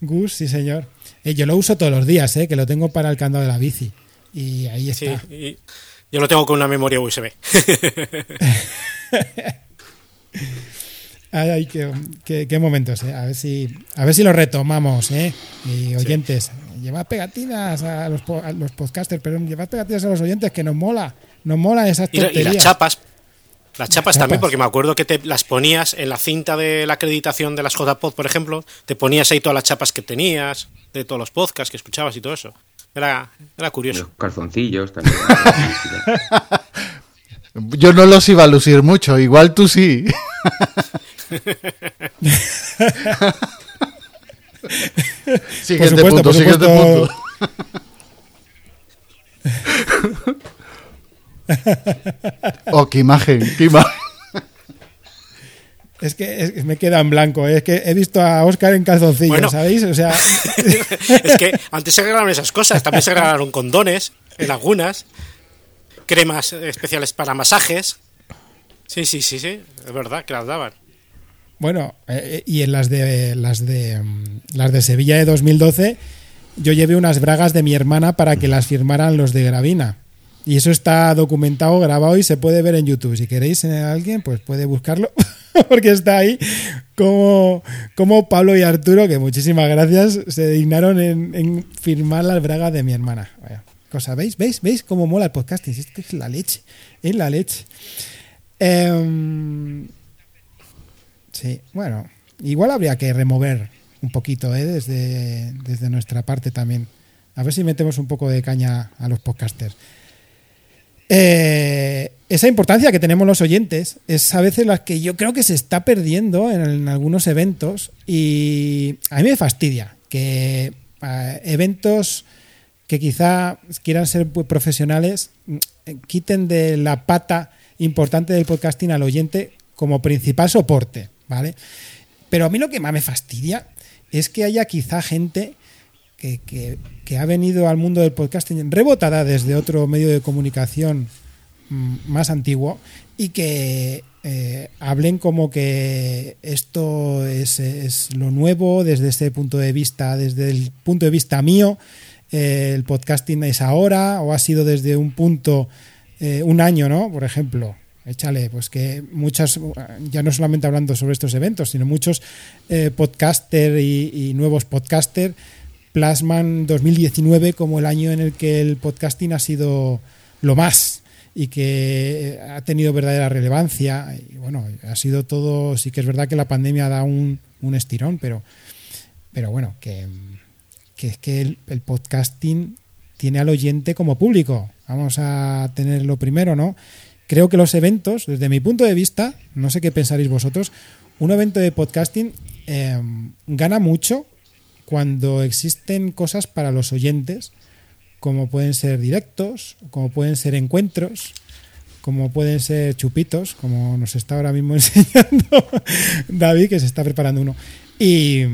Gus, sí señor. Eh, yo lo uso todos los días, eh, que lo tengo para el candado de la bici. Y ahí está. Sí, y yo lo tengo con una memoria USB. <laughs> ay, ay qué, qué, qué, momentos, eh. A ver si, a ver si lo retomamos, eh. Y oyentes, sí. llevad pegatinas a los, a los podcasters, pero llevad pegatinas a los oyentes, que nos mola. Nos mola esas y, y las chapas, las chapas, también, porque me acuerdo que te las ponías en la cinta de la acreditación de las JPod, por ejemplo, te ponías ahí todas las chapas que tenías, de todos los podcasts que escuchabas y todo eso. Era, era curioso. Los calzoncillos también. <laughs> Yo no los iba a lucir mucho, igual tú sí. <laughs> siguiente supuesto, punto, siguiente <laughs> punto. Oh, qué imagen, qué imagen. Es que, es que, me queda en blanco. ¿eh? Es que he visto a Oscar en calzoncillos, bueno, ¿sabéis? O sea. <laughs> es que antes se regalaron esas cosas. También se regalaron condones en algunas. Cremas especiales para masajes. Sí, sí, sí, sí. Es verdad que las daban. Bueno, eh, y en las de las de las de Sevilla de 2012, yo llevé unas bragas de mi hermana para que las firmaran los de Gravina. Y eso está documentado, grabado y se puede ver en YouTube. Si queréis en alguien, pues puede buscarlo, <laughs> porque está ahí como, como Pablo y Arturo, que muchísimas gracias, se dignaron en, firmar las bragas de mi hermana. Vaya, cosa, ¿veis? ¿Veis? ¿Veis cómo mola el podcasting? Es que es la leche, es la leche. Eh, sí, bueno, igual habría que remover un poquito ¿eh? desde, desde nuestra parte también. A ver si metemos un poco de caña a los podcasters. Eh, esa importancia que tenemos los oyentes es a veces la que yo creo que se está perdiendo en, algunos eventos y a mí me fastidia que eh, eventos que quizá quieran ser profesionales quiten de la pata importante del podcasting al oyente como principal soporte, ¿vale? Pero a mí lo que más me fastidia es que haya quizá gente que, que, ha venido al mundo del podcasting rebotada desde otro medio de comunicación más antiguo y que eh, hablen como que esto es, es, lo nuevo desde este punto de vista, desde el punto de vista mío, eh, el podcasting es ahora o ha sido desde un punto, eh, un año, ¿no? Por ejemplo, échale, pues que muchas, ya no solamente hablando sobre estos eventos, sino muchos eh, podcaster y, y, nuevos podcaster plasman 2019 como el año en el que el podcasting ha sido lo más y que ha tenido verdadera relevancia. Y bueno, ha sido todo, sí que es verdad que la pandemia da un, un estirón, pero, pero bueno, que, que es que el, el podcasting tiene al oyente como público. Vamos a tenerlo primero, ¿no? Creo que los eventos, desde mi punto de vista, no sé qué pensaréis vosotros, un evento de podcasting eh, gana mucho cuando existen cosas para los oyentes, como pueden ser directos, como pueden ser encuentros, como pueden ser chupitos, como nos está ahora mismo <laughs> enseñando David, que se está preparando uno. Y,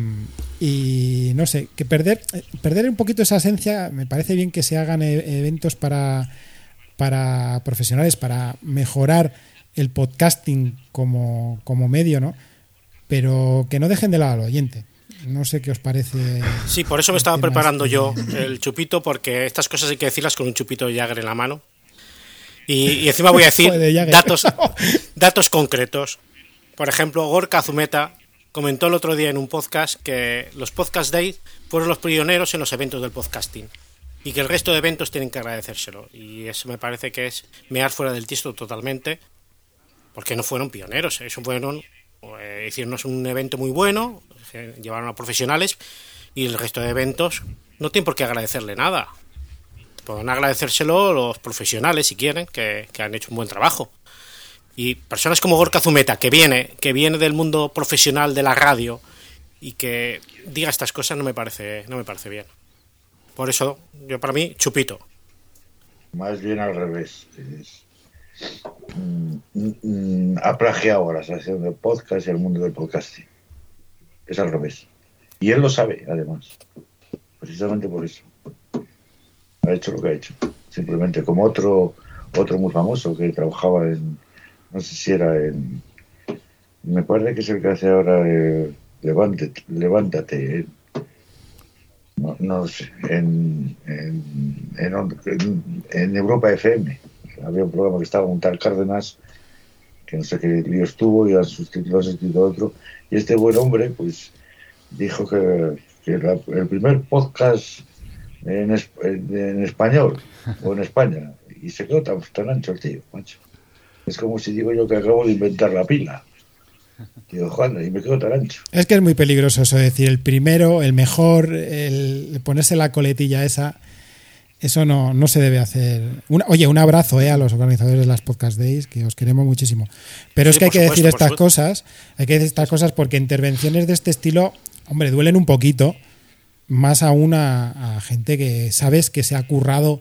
no sé, que perder, perder un poquito esa esencia, me parece bien que se hagan eventos para para profesionales, para mejorar el podcasting como, como medio, ¿no? Pero que no dejen de lado al oyente. No sé qué os parece. Sí, por eso me estaba preparando este... yo el chupito, porque estas cosas hay que decirlas con un chupito de Jagger en la mano. Y, y encima voy a <laughs> decir datos, <laughs> datos concretos. Por ejemplo, Gorka Zumeta comentó el otro día en un podcast que los Podcast Days fueron los pioneros en los eventos del podcasting y que el resto de eventos tienen que agradecérselo. Y eso me parece que es mear fuera del tiesto totalmente, porque no fueron pioneros, eso fueron, eh, hicieron un evento muy bueno, llevaron a profesionales y el resto de eventos no tienen por qué agradecerle nada. Pueden agradecérselo los profesionales si quieren, que, que han hecho un buen trabajo. Y personas como Gorka Zumeta, que viene, que viene del mundo profesional de la radio y que diga estas cosas no me parece, no me parece bien. Por eso, yo para mí, chupito. Más bien al revés. Mm, mm, mm, ha plagiado la asociación del podcast y al mundo del podcasting. Es al revés. Y él lo sabe, además. Precisamente por eso. Ha hecho lo que ha hecho. Simplemente como otro, otro muy famoso que trabajaba en, no sé si era en, me parece que es el que hace ahora eh, levántate, levántate, eh, no, no sé, en, en, en, Europa FM. Había un programa que estaba un tal Cárdenas, que no sé qué lío estuvo, y han sustituido, sustituido otro. Y este buen hombre, pues, dijo que, el primer podcast en, es- en español o en España, y se quedó tan, tan ancho el tío, macho. Es como si digo yo que acabo de inventar la pila. Digo, Juan, y me quedo tan ancho. Es que es muy peligroso eso, decir el primero, el mejor, el ponerse la coletilla esa. Eso no, no se debe hacer. Una- oye, un abrazo eh, a los organizadores de las Podcast Days, que os queremos muchísimo. Pero es que hay que supuesto, decir estas supuesto. cosas, hay que decir estas cosas porque intervenciones de este estilo, hombre, duelen un poquito, más aún a, a gente que sabes que se ha currado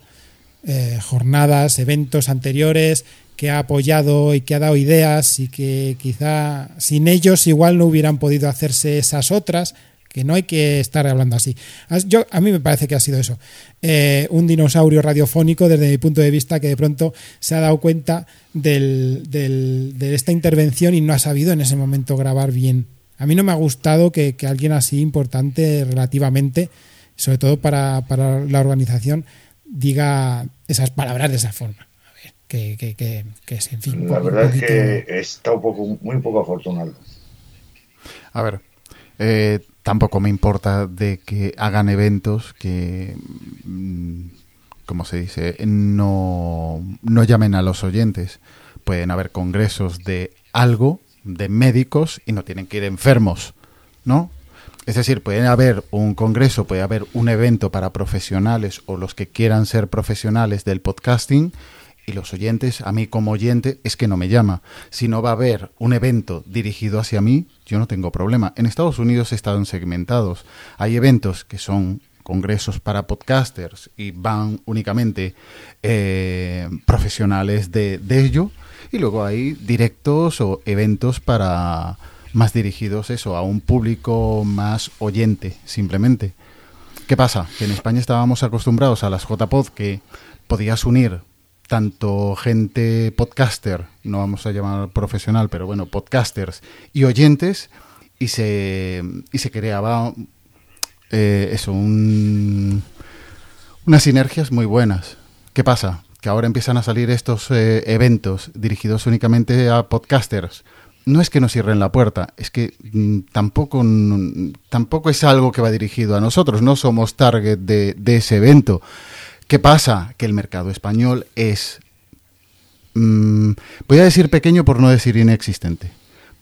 eh, jornadas, eventos anteriores, que ha apoyado y que ha dado ideas y que quizá sin ellos igual no hubieran podido hacerse esas otras, que no hay que estar hablando así. As- Yo, a mí me parece que ha sido eso. Eh, un dinosaurio radiofónico desde mi punto de vista que de pronto se ha dado cuenta del- del- de esta intervención y no ha sabido en ese momento grabar bien. A mí no me ha gustado que, que alguien así importante relativamente, sobre todo para, para la organización, diga esas palabras de esa forma. A ver, que, que, que, que es, en fin. La verdad es que está un poco, muy poco afortunado. A ver, eh, tampoco me importa de que hagan eventos que, mm, como se dice, no, no llamen a los oyentes. Pueden haber congresos de algo, de médicos, y no tienen que ir enfermos, ¿no? Es decir, puede haber un congreso, puede haber un evento para profesionales o los que quieran ser profesionales del podcasting y los oyentes, a mí como oyente, es que no me llama. Si no va a haber un evento dirigido hacia mí, yo no tengo problema. En Estados Unidos están segmentados. Hay eventos que son congresos para podcasters y van únicamente eh, profesionales de, de ello y luego hay directos o eventos para más dirigidos eso a un público más oyente simplemente ¿Qué pasa? Que en España estábamos acostumbrados a las JPod que podías unir tanto gente podcaster, no vamos a llamar profesional, pero bueno, podcasters y oyentes, y se, y se creaba eh, eso, un, unas sinergias muy buenas. ¿Qué pasa? Que ahora empiezan a salir estos eh, eventos dirigidos únicamente a podcasters. No es que nos cierren la puerta, es que mm, tampoco, mm, tampoco es algo que va dirigido a nosotros, no somos target de, de ese evento. ¿Qué pasa? Que el mercado español es, mm, voy a decir pequeño por no decir inexistente,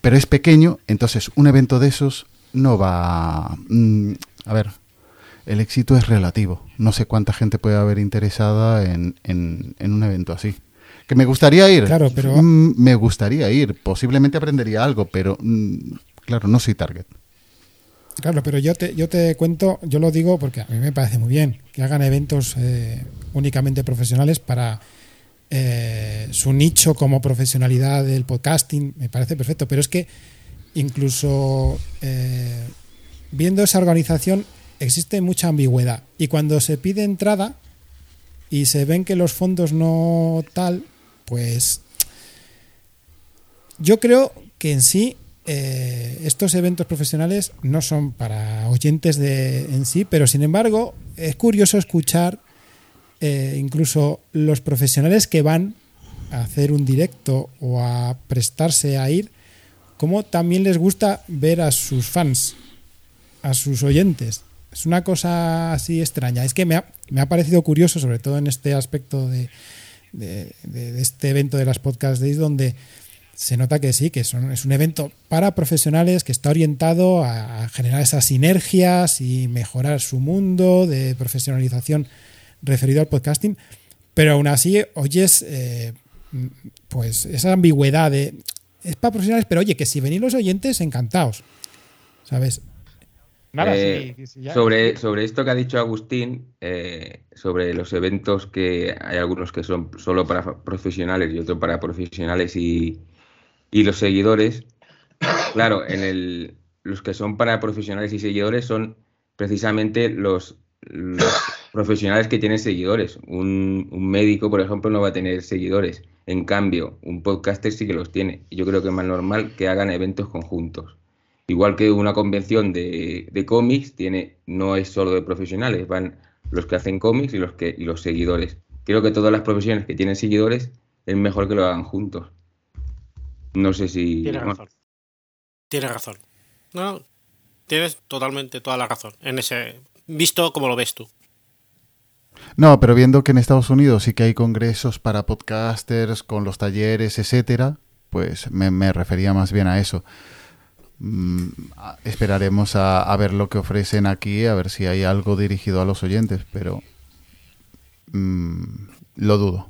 pero es pequeño, entonces un evento de esos no va... mm, a ver, el éxito es relativo. No sé cuánta gente puede haber interesada en, en- en un evento así. Que me gustaría ir. Claro, pero- Mm, me gustaría ir. Posiblemente aprendería algo, pero mm, claro, no soy target. Claro, pero yo te, yo te cuento, yo lo digo porque a mí me parece muy bien que hagan eventos eh, únicamente profesionales para eh, su nicho como profesionalidad del podcasting, me parece perfecto, pero es que incluso eh, viendo esa organización existe mucha ambigüedad y cuando se pide entrada y se ven que los fondos no tal, pues yo creo que en sí eh, estos eventos profesionales no son para oyentes de, en sí, pero sin embargo es curioso escuchar eh, incluso los profesionales que van a hacer un directo o a prestarse a ir, cómo también les gusta ver a sus fans, a sus oyentes. Es una cosa así extraña. Es que me ha, me ha parecido curioso, sobre todo en este aspecto de, de- este evento de las Podcast Days, donde se nota que sí, que son- es un evento para profesionales que está orientado a, a generar esas sinergias y mejorar su mundo de profesionalización referido al podcasting, pero aún así oyes eh, pues esa ambigüedad de es para profesionales, pero oye, que si venís los oyentes, encantados, ¿sabes? Nada, Eh, sí, sobre, sobre esto que ha dicho Agustín, eh, sobre los eventos que hay algunos que son solo para profesionales y otros para profesionales y, y los seguidores. Claro, en el, los que son para profesionales y seguidores son precisamente los, profesionales que tienen seguidores. Un, un médico, por ejemplo, no va a tener seguidores. En cambio, un podcaster sí que los tiene. Y yo creo que es más normal que hagan eventos conjuntos. Igual que una convención de, de cómics tiene, no es solo de profesionales, van los que hacen cómics y los que y los seguidores. Creo que todas las profesiones que tienen seguidores es mejor que lo hagan juntos. No sé si. Tienes bueno, razón. Tienes razón. No, no, tienes totalmente toda la razón. En ese. Visto como lo ves tú. No, pero viendo que en Estados Unidos sí que hay congresos para podcasters con los talleres, etcétera, pues me, me refería más bien a eso. Mm, esperaremos a, a ver lo que ofrecen aquí, a ver si hay algo dirigido a los oyentes, pero mm, lo dudo.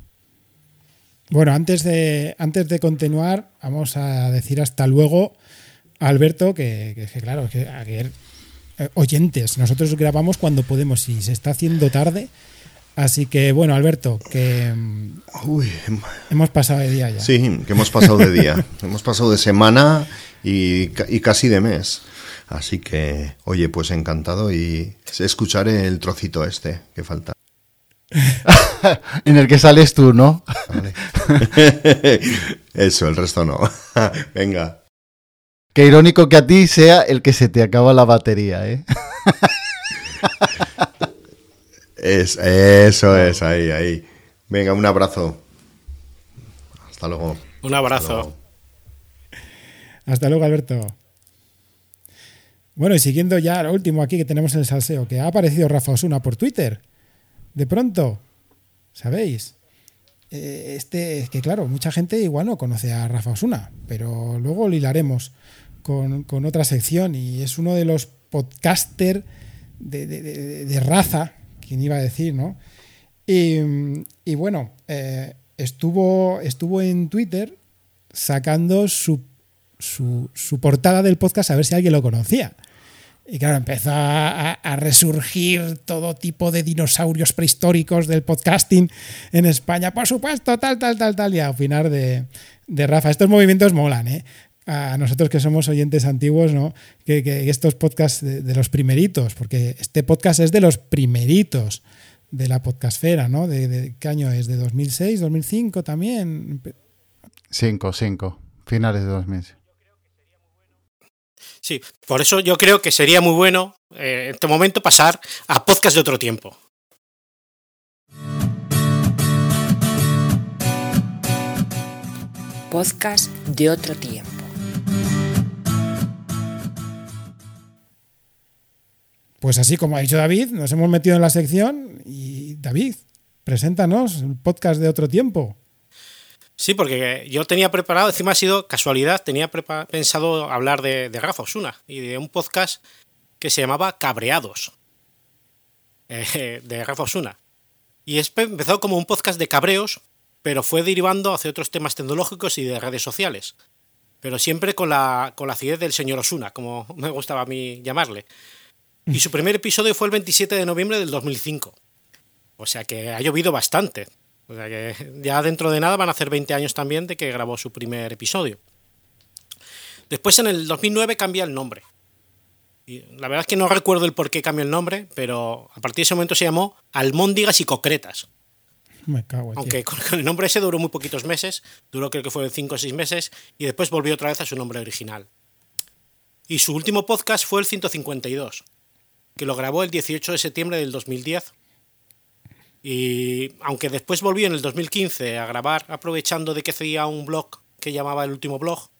Bueno, antes de, antes de continuar, vamos a decir hasta luego a Alberto, que, que- que claro, que, a que, eh, oyentes, nosotros grabamos cuando podemos y se está haciendo tarde. Así que, bueno, Alberto, que mm, Uy, hemos pasado de día ya. sí, que hemos pasado de día. <laughs> hemos pasado de semana y casi de mes. Así que, oye, pues encantado y escucharé el trocito este que falta. <laughs> En el que sales tú, ¿no? Vale. <laughs> Eso, el resto no. <laughs> Venga. Qué irónico que a ti sea el que se te acaba la batería, ¿eh? Es, eso es, ahí, ahí. Venga, un abrazo. Hasta luego. Un Hasta abrazo. luego. Hasta luego, Alberto. Bueno, y siguiendo ya lo último aquí que tenemos en el salseo, que ha aparecido Rafa Osuna por Twitter. De pronto, ¿sabéis? Eh, Este, es que claro, mucha gente igual no conoce a Rafa Osuna, pero luego lo hilaremos con, con otra sección y es uno de los podcaster de, raza, quien iba a decir, ¿no? Y, bueno, eh, estuvo, estuvo en Twitter sacando su, su portada del podcast a ver si alguien lo conocía. Y claro, empezó a, resurgir todo tipo de dinosaurios prehistóricos del podcasting en España. Por supuesto, tal, tal, tal, tal. Y a opinar de, Rafa. Estos movimientos molan, ¿eh? A nosotros que somos oyentes antiguos, ¿no? Que, estos podcasts de, los primeritos, porque este podcast es de los primeritos de la podcastfera, ¿no? De, de- ¿Qué año es? ¿De 2006, 2005 también? Cinco, cinco. Finales de 2000. Sí, por eso yo creo que sería muy bueno eh, en este momento pasar a podcast de otro tiempo. Podcast de otro tiempo. Pues así como ha dicho David, nos hemos metido en la sección y David, preséntanos el podcast de otro tiempo. Sí, porque yo tenía preparado, encima ha sido casualidad, tenía pensado hablar de, de Rafa Osuna y de un podcast que se llamaba Cabreados, <laughs> eh, de Rafa Osuna. Y es- empezó como un podcast de cabreos, pero fue derivando hacia otros temas tecnológicos y de redes sociales. Pero siempre con la, con la acidez del señor Osuna, como <laughs> me gustaba a mí llamarle. Y su primer episodio fue el 27 de noviembre del 2005. O sea que ha llovido bastante. O sea que ya dentro de nada van a hacer 20 años también de que grabó su primer episodio. Después en el 2009 cambia el nombre. Y la verdad es que no recuerdo el por qué cambió el nombre, pero a partir de ese momento se llamó Almóndigas y Concretas. Me cago en Aunque con el nombre ese duró muy poquitos meses, duró creo que fue 5 o 6 meses, y después volvió otra vez a su nombre original. Y su último podcast fue el 152, que lo grabó el 18 de septiembre del 2010. Y aunque después volvió en el 2015 a grabar, aprovechando de que hacía un blog que llamaba El Último Blog,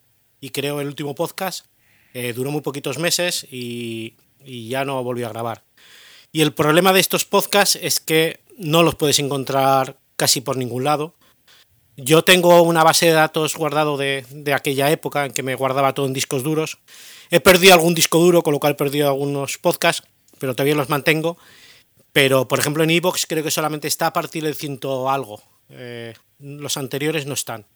y creó el último podcast, eh, duró muy poquitos meses y, y ya no volvió a grabar. Y el problema de estos podcasts es que no los puedes encontrar casi por ningún lado. Yo tengo una base de datos guardado de, de aquella época en que me guardaba todo en discos duros. He perdido algún disco duro, con lo cual he perdido algunos podcasts, pero todavía los mantengo. Pero, por ejemplo, en Evox creo que solamente está a partir del ciento algo. Eh, los anteriores no están.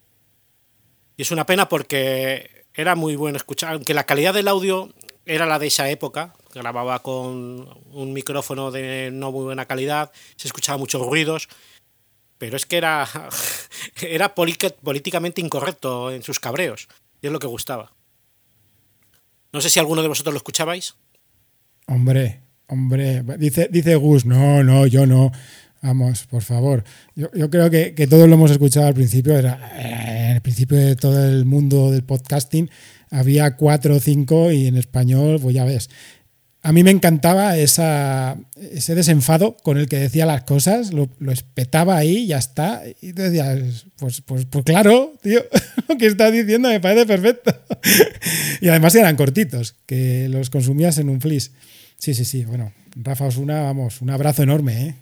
Y es una pena porque era muy bueno escuchar, aunque la calidad del audio era la de esa época, grababa con un micrófono de no muy buena calidad, se escuchaba muchos ruidos, pero es que era, <laughs> era políticamente incorrecto en sus cabreos, y es lo que gustaba. No sé si alguno de vosotros lo escuchabais. Hombre, hombre, dice, dice Gus, no, no, yo no. Vamos, por favor. Yo, creo que, todos lo hemos escuchado al principio. Era, eh, en el principio de todo el mundo del podcasting había cuatro o cinco y en español, pues ya ves. A mí me encantaba esa, ese desenfado con el que decía las cosas, lo, espetaba ahí ya está. Y te decías, pues, pues, pues claro, tío, <laughs> lo que estás diciendo me parece perfecto. <laughs> y además eran cortitos, que los consumías en un flis. Sí, sí, sí, bueno, Rafa Osuna, vamos, un abrazo enorme, ¿eh?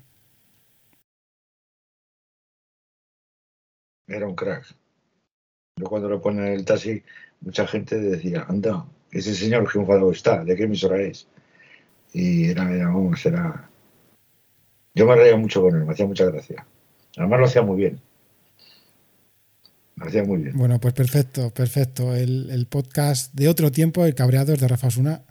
Era un crack. Yo cuando lo ponen en el taxi, mucha gente decía, anda, ese señor que enfadado está, ¿de qué emisora es? Y era, era, vamos, era... Yo me reía mucho con él, me hacía mucha gracia. Además lo hacía muy bien. Lo hacía muy bien. Bueno, pues perfecto, perfecto. El, podcast de otro tiempo, El Cabreados de Rafa Osuna,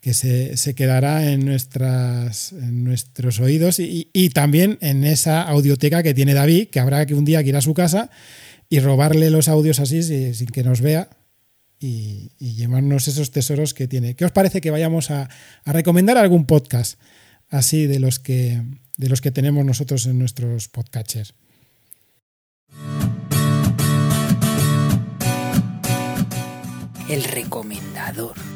que se, se, quedará en, nuestras, en nuestros oídos y, y, también en esa audioteca que tiene David, que habrá que un día que ir a su casa y robarle los audios así sin que nos vea y, llevarnos esos tesoros que tiene. ¿Qué os parece que vayamos a, recomendar algún podcast así de los que de los que tenemos nosotros en nuestros podcatchers? El recomendador.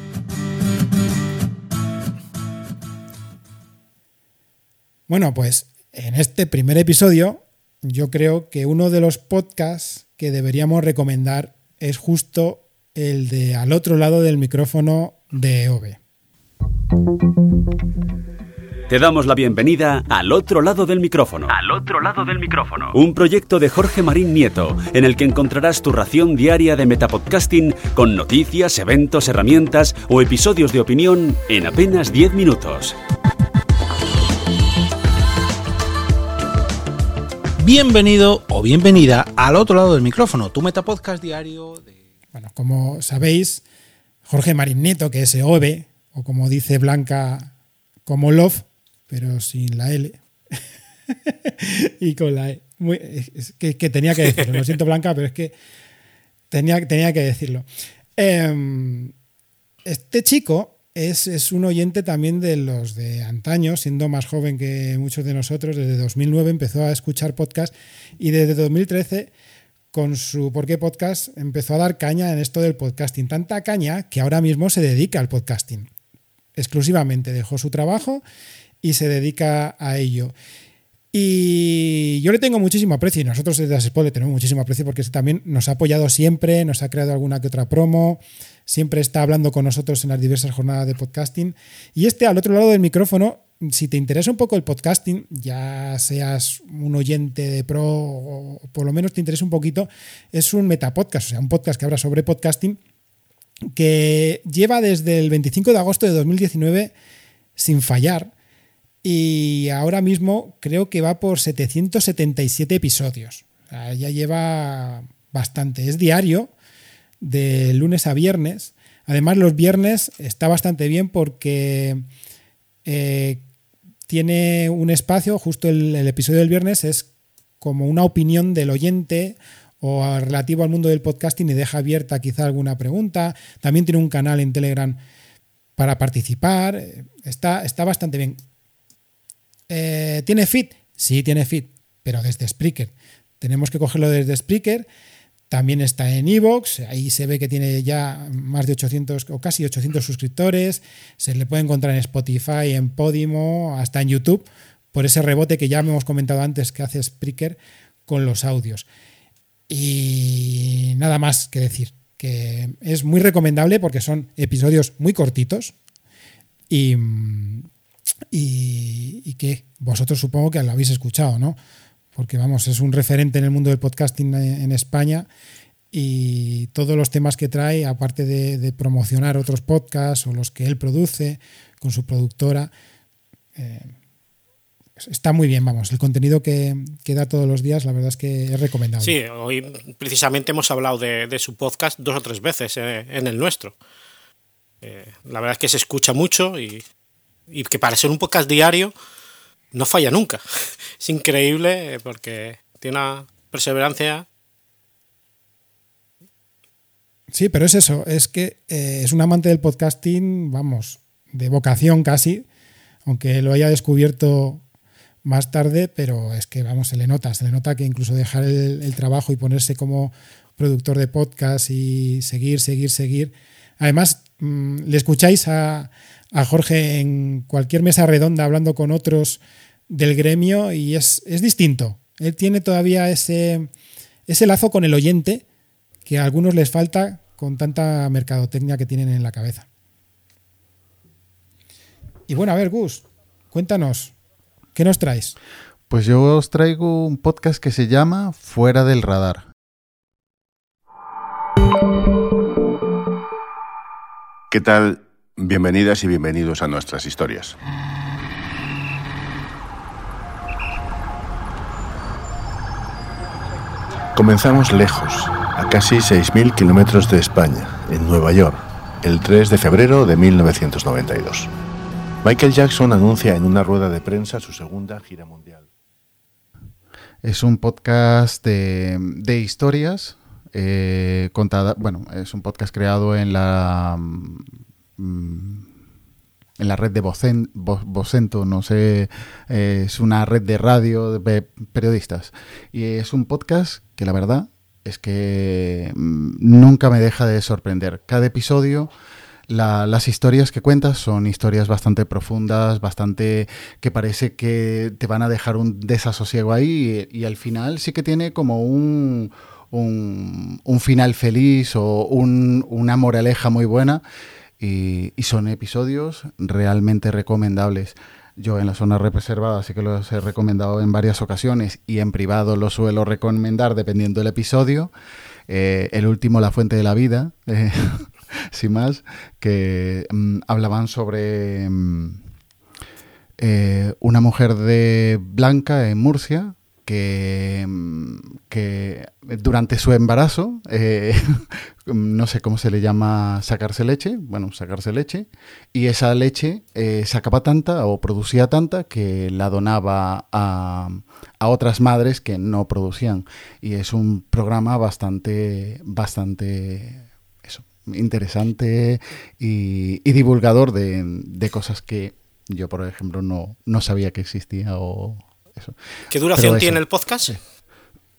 Bueno, pues en este primer episodio yo creo que uno de los podcasts que deberíamos recomendar es justo el de al otro lado del micrófono de OVE. Te damos la bienvenida al otro lado del micrófono. Al otro lado del micrófono. Un proyecto de Jorge Marín Nieto, en el que encontrarás tu ración diaria de metapodcasting con noticias, eventos, herramientas o episodios de opinión en apenas 10 minutos. Bienvenido o bienvenida al otro lado del micrófono, tu metapodcast diario de bueno, como sabéis, Jorge Marineto, que es EOB, o como dice Blanca, como Love, pero sin la L. <laughs> y con la E. que, tenía que decirlo. Lo siento, Blanca, pero es que tenía, tenía que decirlo. Em, este chico es, es, un oyente también de los de antaño, siendo más joven que muchos de nosotros. Desde 2009 empezó a escuchar podcast y desde 2013 con su ¿Por qué podcast? empezó a dar caña en esto del podcasting. Tanta caña que ahora mismo se dedica al podcasting. Exclusivamente dejó su trabajo y se dedica a ello. Y yo le tengo muchísimo aprecio y nosotros desde Spot le tenemos muchísimo aprecio porque también nos ha apoyado siempre, nos ha creado alguna que otra promo, siempre está hablando con nosotros en las diversas jornadas de podcasting. Y este al otro lado del micrófono si te interesa un poco el podcasting, ya seas un oyente de pro o por lo menos te interesa un poquito, es un metapodcast, o sea, un podcast que habla sobre podcasting que lleva desde el 25 de agosto de 2019 sin fallar y ahora mismo creo que va por 777 episodios. ya lleva bastante. Es diario, de lunes a viernes. Además, los viernes está bastante bien porque eh, tiene un espacio, justo el, episodio del viernes es como una opinión del oyente o relativo al mundo del podcasting y deja abierta quizá alguna pregunta. También tiene un canal en Telegram para participar. Está, está bastante bien. Eh, ¿Tiene fit? Sí, tiene fit, pero desde Spreaker. Tenemos que cogerlo desde Spreaker también está en Evox, ahí se ve que tiene ya más de 800 o casi 800 suscriptores. Se le puede encontrar en Spotify, en Podimo, hasta en YouTube, por ese rebote que ya hemos comentado antes que hace Spreaker con los audios. Y nada más que decir, que es muy recomendable porque son episodios muy cortitos y, y que vosotros supongo que lo habéis escuchado, ¿no? Porque vamos, es un referente en el mundo del podcasting en España y todos los temas que trae, aparte de, promocionar otros podcasts o los que él produce con su productora, eh, está muy bien, vamos, el contenido que, da todos los días, la verdad es que es recomendable. Sí, hoy precisamente hemos hablado de, su podcast dos o tres veces eh, en el nuestro. Eh, la verdad es que se escucha mucho y que para ser un podcast diario no falla nunca. <laughs> Es increíble porque tiene una perseverancia. Sí, pero es eso, es que eh, es un amante del podcasting, vamos, de vocación casi, aunque lo haya descubierto más tarde, pero es que, vamos, se le nota, se le nota que incluso dejar el, trabajo y ponerse como productor de podcast y seguir, seguir, seguir. Además, mmm, le escucháis a, a, Jorge en cualquier mesa redonda hablando con otros del gremio y es, es distinto. Él tiene todavía ese, ese lazo con el oyente que a algunos les falta con tanta mercadotecnia que tienen en la cabeza. Y bueno, a ver, Gus, cuéntanos, ¿qué nos traes? Pues yo os traigo un podcast que se llama Fuera del Radar. ¿Qué tal? Bienvenidas y bienvenidos a nuestras historias. Comenzamos lejos, a casi 6.000 kilómetros de España, en Nueva York, el 3 de febrero de 1992. Michael Jackson anuncia en una rueda de prensa su segunda gira mundial. Es un podcast de, de historias eh, contada. Bueno, es un podcast creado en la mm, en la red de Vocen, Vocento, no sé, eh, es una red de radio de periodistas. Y es un podcast que la verdad es que mm, nunca me deja de sorprender. Cada episodio la, las historias que cuentas son historias bastante profundas, bastante que parece que te van a dejar un desasosiego ahí y, al final sí que tiene como un, un, un final feliz o un, una moraleja muy buena y, y, son episodios realmente recomendables. Yo en la zona reservada sí que los he recomendado en varias ocasiones y en privado los suelo recomendar dependiendo del episodio. Eh, el último, La Fuente de la Vida, <laughs> eh, sin más, que mm, hablaban sobre mm, eh, una mujer de blanca en Murcia que, mm, que, durante su embarazo, eh, <laughs> no sé cómo se le llama sacarse leche, bueno, sacarse leche, y esa leche eh, sacaba tanta o producía tanta que la donaba a, a, otras madres que no producían. Y es un programa bastante, bastante eso, interesante y, y divulgador de, de, cosas que yo, por ejemplo, no, no sabía que existía o eso. ¿Qué duración tiene el podcast? Sí.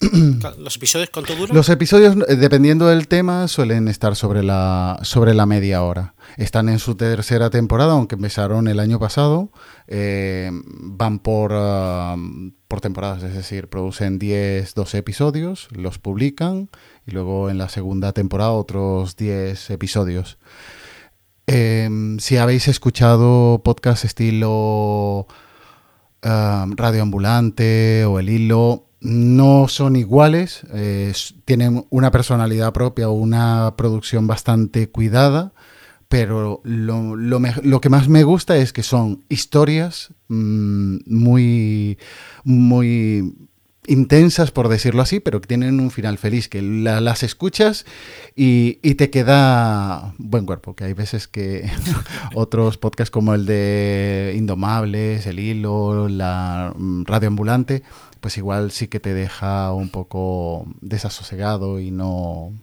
<clears throat> ¿Los episodios cuánto duran? Los episodios, eh, dependiendo del tema, suelen estar sobre la, sobre la media hora. Están en su tercera temporada, aunque empezaron el año pasado. Eh, van por, uh, por temporadas, es decir, producen 10, 12 episodios, los publican y luego en la segunda temporada otros 10 episodios. Eh, si habéis escuchado podcast estilo uh, Radio Ambulante o El Hilo, no son iguales, eh, tienen una personalidad propia una producción bastante cuidada, pero lo, que más me gusta es que son historias mmm, muy, muy intensas, por decirlo así, pero que tienen un final feliz, que la, las escuchas y, y, te queda buen cuerpo, que hay veces que <laughs> otros podcasts como el de Indomables, El Hilo, la mm, Radio Ambulante, pues igual sí que te deja un poco desasosegado y no,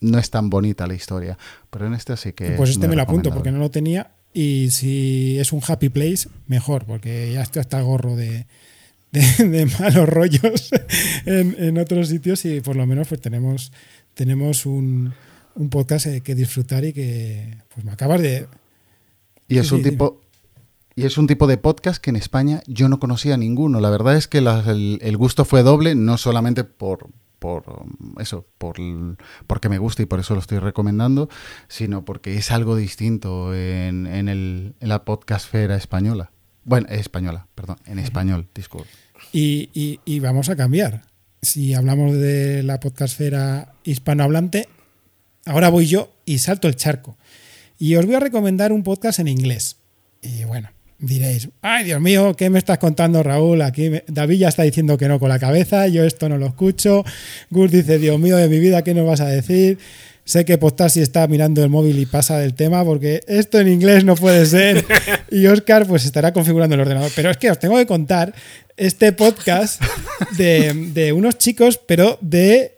no es tan bonita la historia. Pero en este sí que... Pues este me lo apunto porque no lo tenía y si es un happy place, mejor, porque ya estoy hasta el gorro de, de, <laughs> de malos rollos en, en, otros sitios y por lo menos pues tenemos, tenemos un, un podcast que disfrutar y que pues me acabas de... Y es un tipo... Y es un tipo de podcast que en España yo no conocía ninguno. La verdad es que la, el, el, gusto fue doble, no solamente por, por eso, por porque me gusta y por eso lo estoy recomendando, sino porque es algo distinto en, en, el, en la podcastfera española. Bueno, española, perdón, en español, disculpe. Y, y, y, vamos a cambiar. Si hablamos de la podcastfera hispanohablante, ahora voy yo y salto el charco. Y os voy a recomendar un podcast en inglés. Y bueno, diréis, ay Dios mío, ¿qué me estás contando Raúl? Aquí me... David ya está diciendo que no con la cabeza, yo esto no lo escucho. Gus dice, Dios mío de mi vida, ¿qué nos vas a decir? Sé que Postasi está mirando el móvil y pasa del tema porque esto en inglés no puede ser. <laughs> Y Oscar pues estará configurando el ordenador. Pero es que os tengo que contar este podcast de, de unos chicos, pero de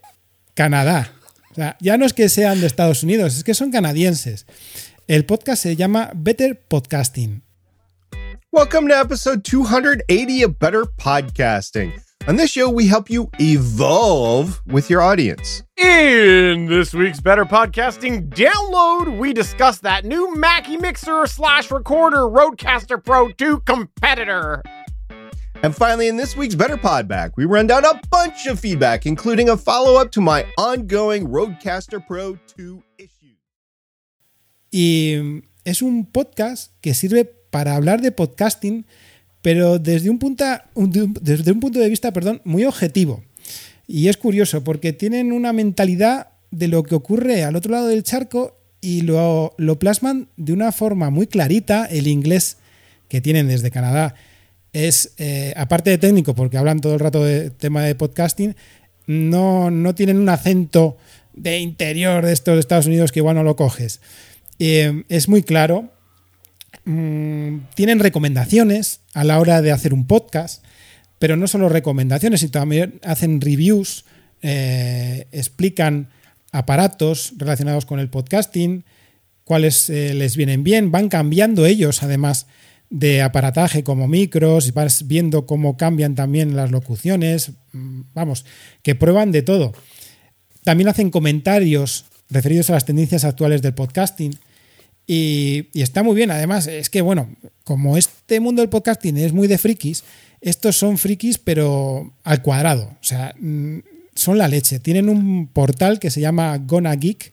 Canadá. O sea, ya no es que sean de Estados Unidos, es que son canadienses. El podcast se llama Better Podcasting. Welcome to episode 280 of Better Podcasting. On this show, we help you evolve with your audience. In this week's Better Podcasting download, we discuss that new Mackie Mixer slash recorder Roadcaster Pro 2 competitor. And finally, in this week's Better Pod Back, we run down a bunch of feedback, including a follow up to my ongoing Roadcaster Pro 2 issue. Y es un podcast que sirve para hablar de podcasting, pero desde un, punto, desde un punto de vista perdón, muy objetivo. Y es curioso porque tienen una mentalidad de lo que ocurre al otro lado del charco y lo, lo plasman de una forma muy clarita. El inglés que tienen desde Canadá es, eh, aparte de técnico, porque hablan todo el rato de tema de podcasting, no, no tienen un acento de interior de estos Estados Unidos que igual no lo coges. Eh, es muy claro. Mm, tienen recomendaciones a la hora de hacer un podcast, pero no solo recomendaciones, sino también hacen reviews, eh, explican aparatos relacionados con el podcasting, cuáles eh, les vienen bien, van cambiando ellos además de aparataje como micros, vas viendo cómo cambian también las locuciones, mm, vamos, que prueban de todo. También hacen comentarios referidos a las tendencias actuales del podcasting. Y, está muy bien. Además, es que, bueno, como este mundo del podcasting es muy de frikis, estos son frikis, pero al cuadrado. O sea, mm, son la leche. Tienen un portal que se llama Gona Geek,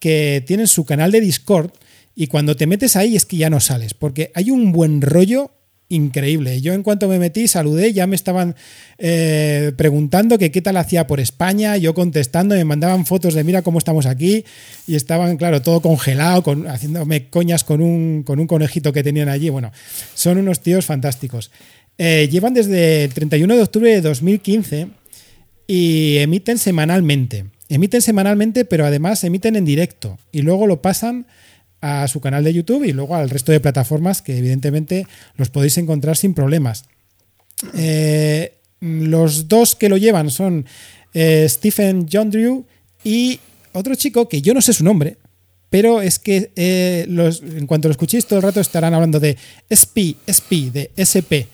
que tienen su canal de Discord. Y cuando te metes ahí es que ya no sales, porque hay un buen rollo increíble. Yo en cuanto me metí, saludé, ya me estaban eh, preguntando que qué tal hacía por España, yo contestando, me mandaban fotos de mira cómo estamos aquí y estaban, claro, todo congelado, con, haciéndome coñas con un, con un conejito que tenían allí. Bueno, son unos tíos fantásticos. Eh, llevan desde el 31 de octubre de 2015 y emiten semanalmente. Emiten semanalmente, pero además emiten en directo y luego lo pasan a su canal de YouTube y luego al resto de plataformas que evidentemente los podéis encontrar sin problemas. Eh, los dos que lo llevan son eh, Stephen John Drew y otro chico que yo no sé su nombre, pero es que eh, en cuanto lo escuchéis todo el rato estarán hablando de SP, SP, de SP.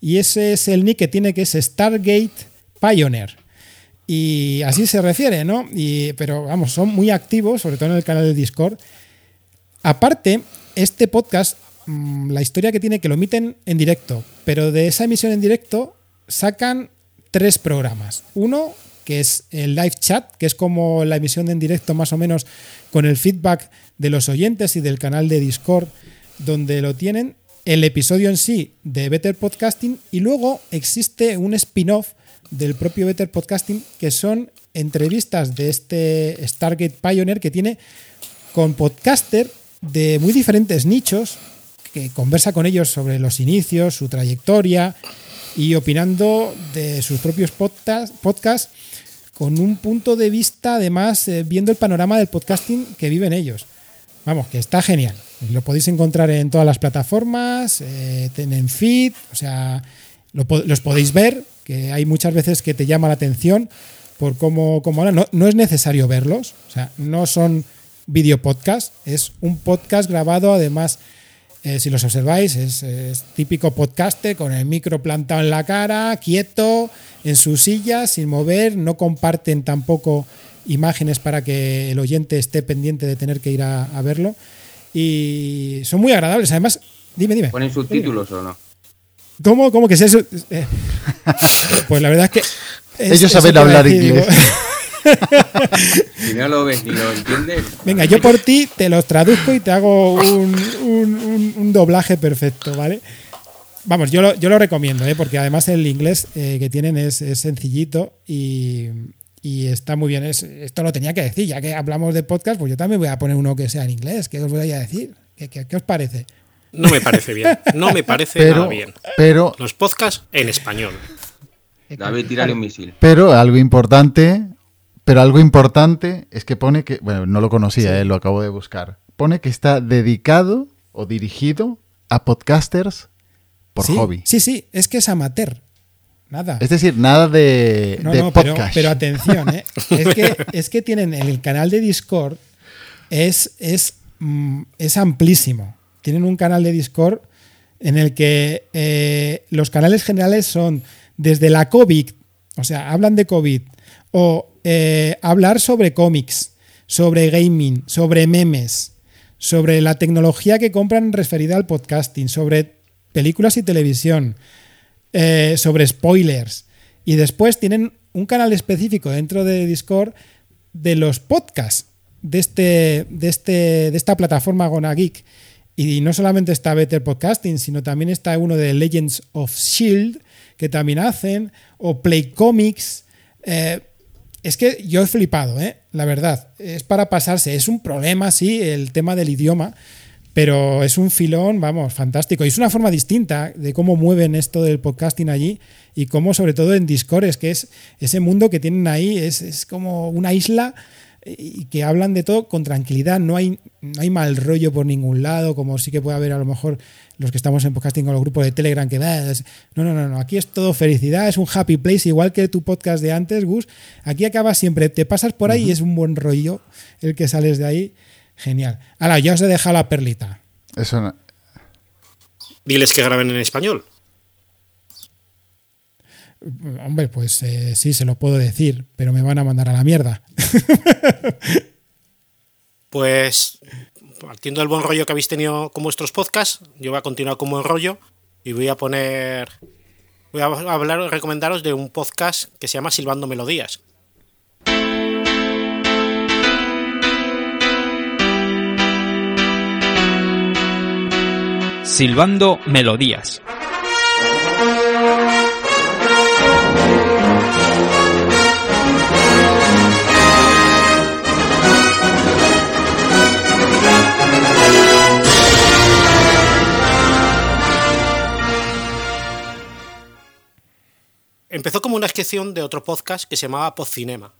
Y ese es el nick que tiene que es Stargate Pioneer. Y así se refiere, ¿no? Y, pero vamos, son muy activos, sobre todo en el canal de Discord. Aparte, este podcast, mmm, la historia que tiene que lo emiten en directo, pero de esa emisión en directo sacan tres programas. Uno, que es el live chat, que es como la emisión en directo más o menos con el feedback de los oyentes y del canal de Discord, donde lo tienen. El episodio en sí de Better Podcasting y luego existe un spin-off del propio Better Podcasting que son entrevistas de este Stargate Pioneer que tiene con podcaster de muy diferentes nichos, que conversa con ellos sobre los inicios, su trayectoria y opinando de sus propios podcasts podcast, con un punto de vista, además, eh, viendo el panorama del podcasting que viven ellos. Vamos, que está genial. Lo podéis encontrar en todas las plataformas, eh, en feed, o sea, lo, los podéis ver, que hay muchas veces que te llama la atención por cómo, cómo. No, no es necesario verlos, o sea, no son video podcast. Es un podcast grabado, además, eh, si los observáis, es, es, típico podcaster con el micro plantado en la cara, quieto, en su silla, sin mover. No comparten tampoco imágenes para que el oyente esté pendiente de tener que ir a, a verlo. Y son muy agradables. Además, dime, dime. ¿Ponen subtítulos o no? ¿Cómo? ¿Cómo que es eso? Eh, <laughs> pues la verdad es que. Es, Ellos saben hablar inglés. <laughs> si no lo ves ni lo entiendes. Venga, yo por ti te los traduzco y te hago un, un, un, un doblaje perfecto, ¿vale? Vamos, yo lo, yo lo recomiendo, ¿eh? porque además el inglés eh, que tienen es, es sencillito y, y, está muy bien. Es, esto lo tenía que decir, ya que hablamos de podcast, pues yo también voy a poner uno que sea en inglés. ¿Qué os voy a decir? ¿Qué, qué, qué os parece? No me parece bien. No me parece pero, nada bien. Pero, Los podcasts en español. David, tírale un misil. Pero algo importante, Pero algo importante es que pone que, bueno, no lo conocía, eh, lo acabo de buscar. Pone que está dedicado o dirigido a podcasters por Sí, hobby. Sí, sí, es que es amateur. Nada. Es decir, nada de, No, de no, pero, podcast. pero atención, ¿eh? <laughs> es, que, es que tienen el canal de Discord, es, es, mm, es amplísimo. Tienen un canal de Discord en el que eh, los canales generales son desde la COVID, o sea, hablan de COVID, o eh, hablar sobre cómics, sobre gaming, sobre memes, sobre la tecnología que compran referida al podcasting, sobre películas y televisión, eh, sobre spoilers. Y después tienen un canal específico dentro de Discord de los podcasts de, este, de, este, de esta plataforma Gona Geek. Y no solamente está Better Podcasting, sino también está uno de Legends of Shield, que también hacen, o Play Comics. Eh, es que yo he flipado, ¿eh? la verdad. Es para pasarse. Es un problema, sí, el tema del idioma, pero es un filón, vamos, fantástico. Y es una forma distinta de cómo mueven esto del podcasting allí y cómo, sobre todo en Discord, es que es ese mundo que tienen ahí, es, es como una isla y que hablan de todo con tranquilidad, no hay, no hay mal rollo por ningún lado, como sí que puede haber a lo mejor los que estamos en podcasting con los grupos de Telegram, que "Ah, es-". no, no, no, no, aquí es todo felicidad, es un happy place, igual que tu podcast de antes, Gus, aquí acabas siempre, te pasas por ahí y es un buen rollo el que sales de ahí, genial. Ahora, ya os he dejado la perlita. Eso no- Diles que graben en español. Hombre, pues eh, sí, se lo puedo decir, pero me van a mandar a la mierda. <laughs> Pues partiendo del buen rollo que habéis tenido con vuestros podcasts, yo voy a continuar con buen rollo y voy a poner. Voy a hablar, recomendaros de un podcast que se llama Silbando Melodías. Silbando Melodías. Empezó como una excepción de otro podcast que se llamaba Podcinema.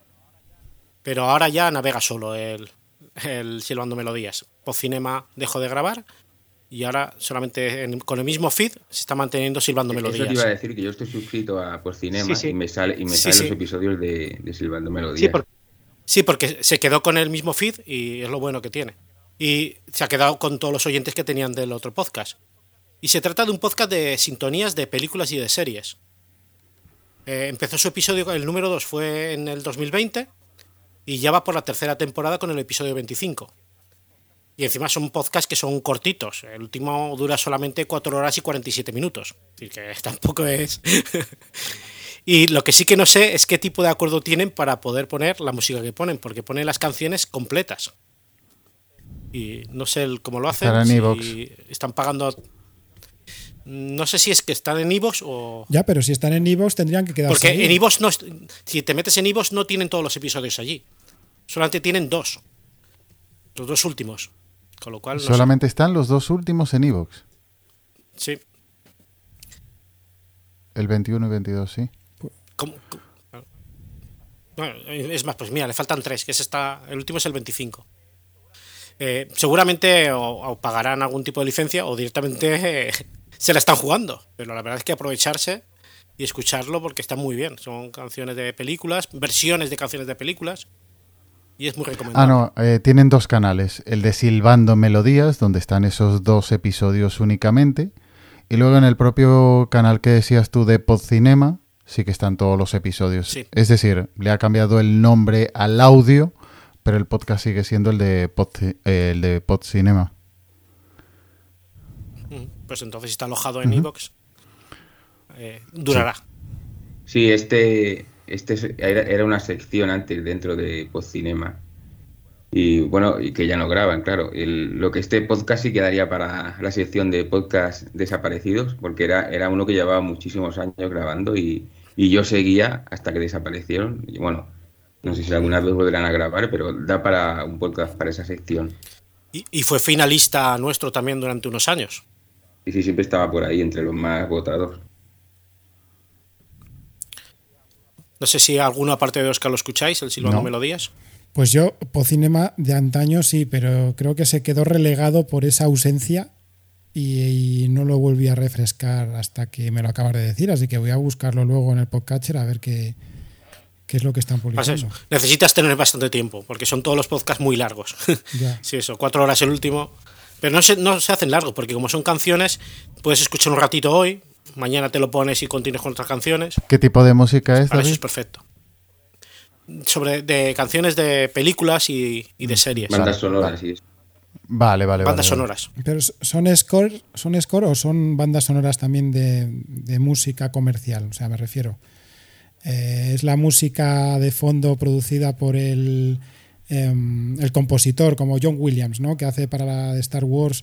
Pero ahora ya navega solo el, el Silbando Melodías. Podcinema dejó de grabar y ahora solamente en- con el mismo feed se está manteniendo Silbando Eso Melodías. te iba a decir que yo estoy suscrito a por Cinema Sí, sí. y me sale y me Sí, salen sí. los episodios de, de Silbando Melodías. Sí, por- sí, porque se quedó con el mismo feed y es lo bueno que tiene. Y se ha quedado con todos los oyentes que tenían del otro podcast. Y se trata de un podcast de sintonías de películas y de series. Eh, empezó su episodio, el número 2 fue en el 2020 y ya va por la tercera temporada con el episodio 25. Y encima son podcasts que son cortitos. El último dura solamente 4 horas y 47 minutos. Así que <laughs> tampoco es... Y lo que sí que no sé es qué tipo de acuerdo tienen para poder poner la música que ponen, porque ponen las canciones completas. Y no sé el- cómo lo hacen. Estará en si están pagando. No sé si es que están en iVoox o. Ya, pero si están en Evox tendrían que quedarse Porque ahí. en iVoox no. Si te metes en iVoox no tienen todos los episodios allí. Solamente tienen dos. Los dos últimos. Con lo cual. no sé. Solamente están los dos últimos en Evox. Sí. El 21 y 22, sí. Bueno, es más, pues mira, le faltan tres, que es esta, el último es el 25. Eh, seguramente o, o pagarán algún tipo de licencia o directamente eh, se la están jugando. Pero la verdad es que aprovecharse y escucharlo porque está muy bien. Son canciones de películas, versiones de canciones de películas. Y es muy Ah, recomendable. no, eh, tienen dos canales. El de Silbando Melodías, donde están esos dos episodios únicamente. Y luego en el propio canal que decías tú de Podcinema, sí que están todos los episodios. Sí. Es decir, le ha cambiado el nombre al audio, pero el podcast sigue siendo el de, Podci- eh, el de Podcinema. Pues entonces si está alojado en Ujú. iVoox, eh, durará. Sí, este, este es- era, era una sección antes dentro de Podcinema. Y bueno, y que ya no graban, claro. El- lo que este podcast sí quedaría para la sección de podcast desaparecidos, porque era, era uno que llevaba muchísimos años grabando y, y yo seguía hasta que desaparecieron. Y bueno, no sé si alguna vez volverán a grabar, pero da para un podcast para esa sección. Y, y fue finalista nuestro también durante unos años. Y sí, siempre estaba por ahí entre los más votados. No sé si alguna parte de Oscar lo escucháis, el Silbando No. Melodías. Pues yo, Pocinema de antaño sí, pero creo que se quedó relegado por esa ausencia y, y no lo volví a refrescar hasta que me lo acabas de decir, así que voy a buscarlo luego en el podcatcher a ver qué, qué es lo que están Pasa publicando. eso. Necesitas tener bastante tiempo, porque son todos los podcasts muy largos. Ya. <laughs> sí, eso, cuatro horas el último. Pero no se, no se hacen largos, porque como son canciones, puedes escuchar un ratito hoy, mañana te lo pones y continúas con otras canciones. ¿Qué tipo de música es, Para eso es perfecto. Sobre de canciones de películas y, y de series. Bandas sonoras eso. Vale, vale, Bandas vale, vale. sonoras. Pero son score, son score o son bandas sonoras también de, de música comercial, o sea, me refiero. Eh, es la música de fondo producida por el, em, el compositor, como John Williams, ¿no? Que hace para la de Star Wars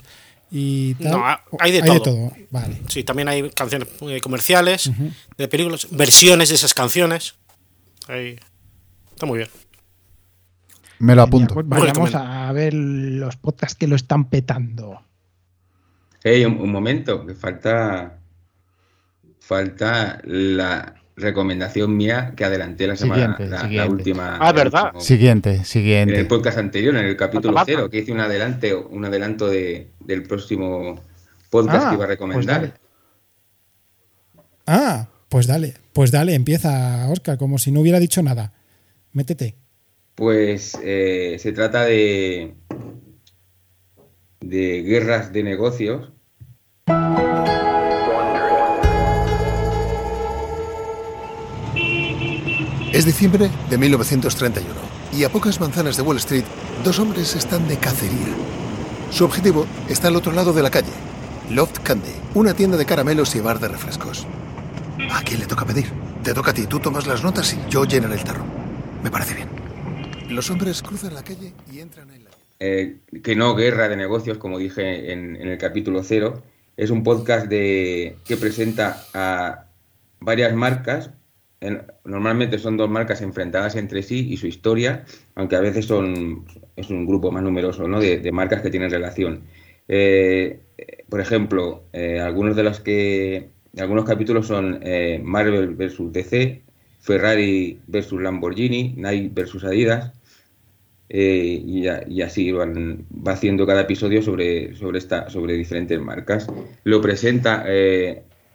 y tal. No, hay de hay todo. de todo. Vale. Sí, también hay canciones eh, comerciales, de películas, versiones de esas canciones. Ahí. Está muy bien. Me lo apunto. Pues vayamos a ver los podcasts que lo están petando. Hey, un, un momento, que falta. Falta la recomendación mía que adelanté la semana, Siguiente, la, la siguiente. última. Ah, ¿verdad? último- Siguiente, En el siguiente. podcast anterior, en el capítulo Mata, mata. cero, que hice un adelante, un adelanto de, del próximo podcast Ah, que iba a pues recomendar. dale. Ah, pues dale, pues dale, empieza, Oscar, como si no hubiera dicho nada. Métete. Pues eh, se trata de, de guerras de negocios. Es diciembre de 1931 y a pocas manzanas de Wall Street, dos hombres están de cacería. Su objetivo está al otro lado de la calle, Loft Candy, una tienda de caramelos y bar de refrescos. ¿A quién le toca pedir? Te toca a ti, tú tomas las notas y yo llenaré el tarro. Me parece bien. Los hombres cruzan la calle y entran en la... eh, que no guerra de negocios, como dije en, el capítulo cero. Es un podcast que presenta a varias marcas. En- normalmente son dos marcas enfrentadas entre sí y su historia, aunque a veces son es un grupo más numeroso ¿no? de, marcas que tienen relación. Eh, por ejemplo, eh, algunos de los que algunos capítulos son eh, Marvel versus DC, Ferrari versus Lamborghini, Nike versus Adidas, y, así van, va haciendo cada episodio sobre, sobre, esta, sobre diferentes marcas. Lo presenta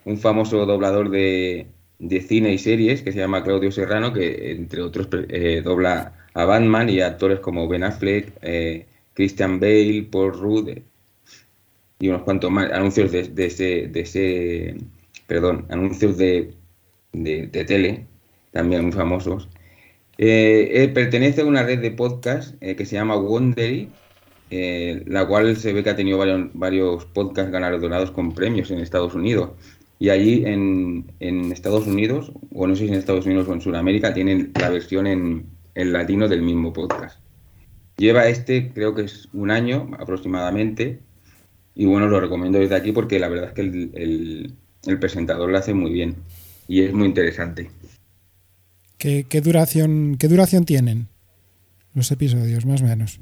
un famoso doblador de, de cine y series que se llama Claudio Serrano, que entre otros eh, dobla a Batman y a actores como Ben Affleck, eh, Christian Bale, Paul Rudd y unos cuantos más anuncios de, ese, de ese, perdón, anuncios de, de, tele, también muy famosos. Eh, pertenece a una red de podcast que se llama Wondery, la cual se ve que ha tenido varios, varios podcasts galardonados con premios en Estados Unidos. Y allí en, en Estados Unidos, o no sé si en Estados Unidos o en Sudamérica, tienen la versión en, en latino del mismo podcast. Lleva este, creo que es un año aproximadamente, y bueno, lo recomiendo desde aquí porque la verdad es que el, el- el presentador lo hace muy bien y es muy interesante. ¿Qué, qué duración, ¿Qué duración tienen los episodios, más o menos?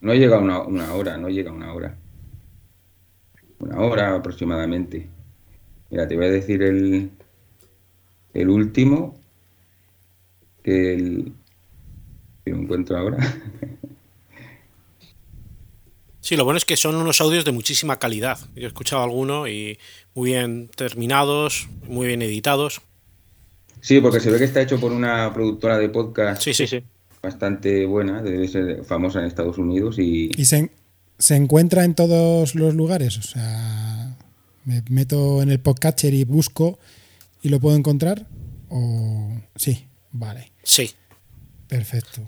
No llega a una, una hora, no llega a una hora. Una hora aproximadamente. Mira, te voy a decir el, el último, que el, que lo encuentro ahora. Sí, lo bueno es que son unos audios de muchísima calidad. Yo he escuchado alguno y muy bien terminados, muy bien editados. Sí, porque se ve que está hecho por una productora de podcast Sí, sí, sí. bastante buena, debe ser famosa en Estados Unidos y ¿Y se, se encuentra en todos los lugares? O sea, me meto en el podcatcher y busco y lo puedo encontrar. O sí, vale, Sí. perfecto.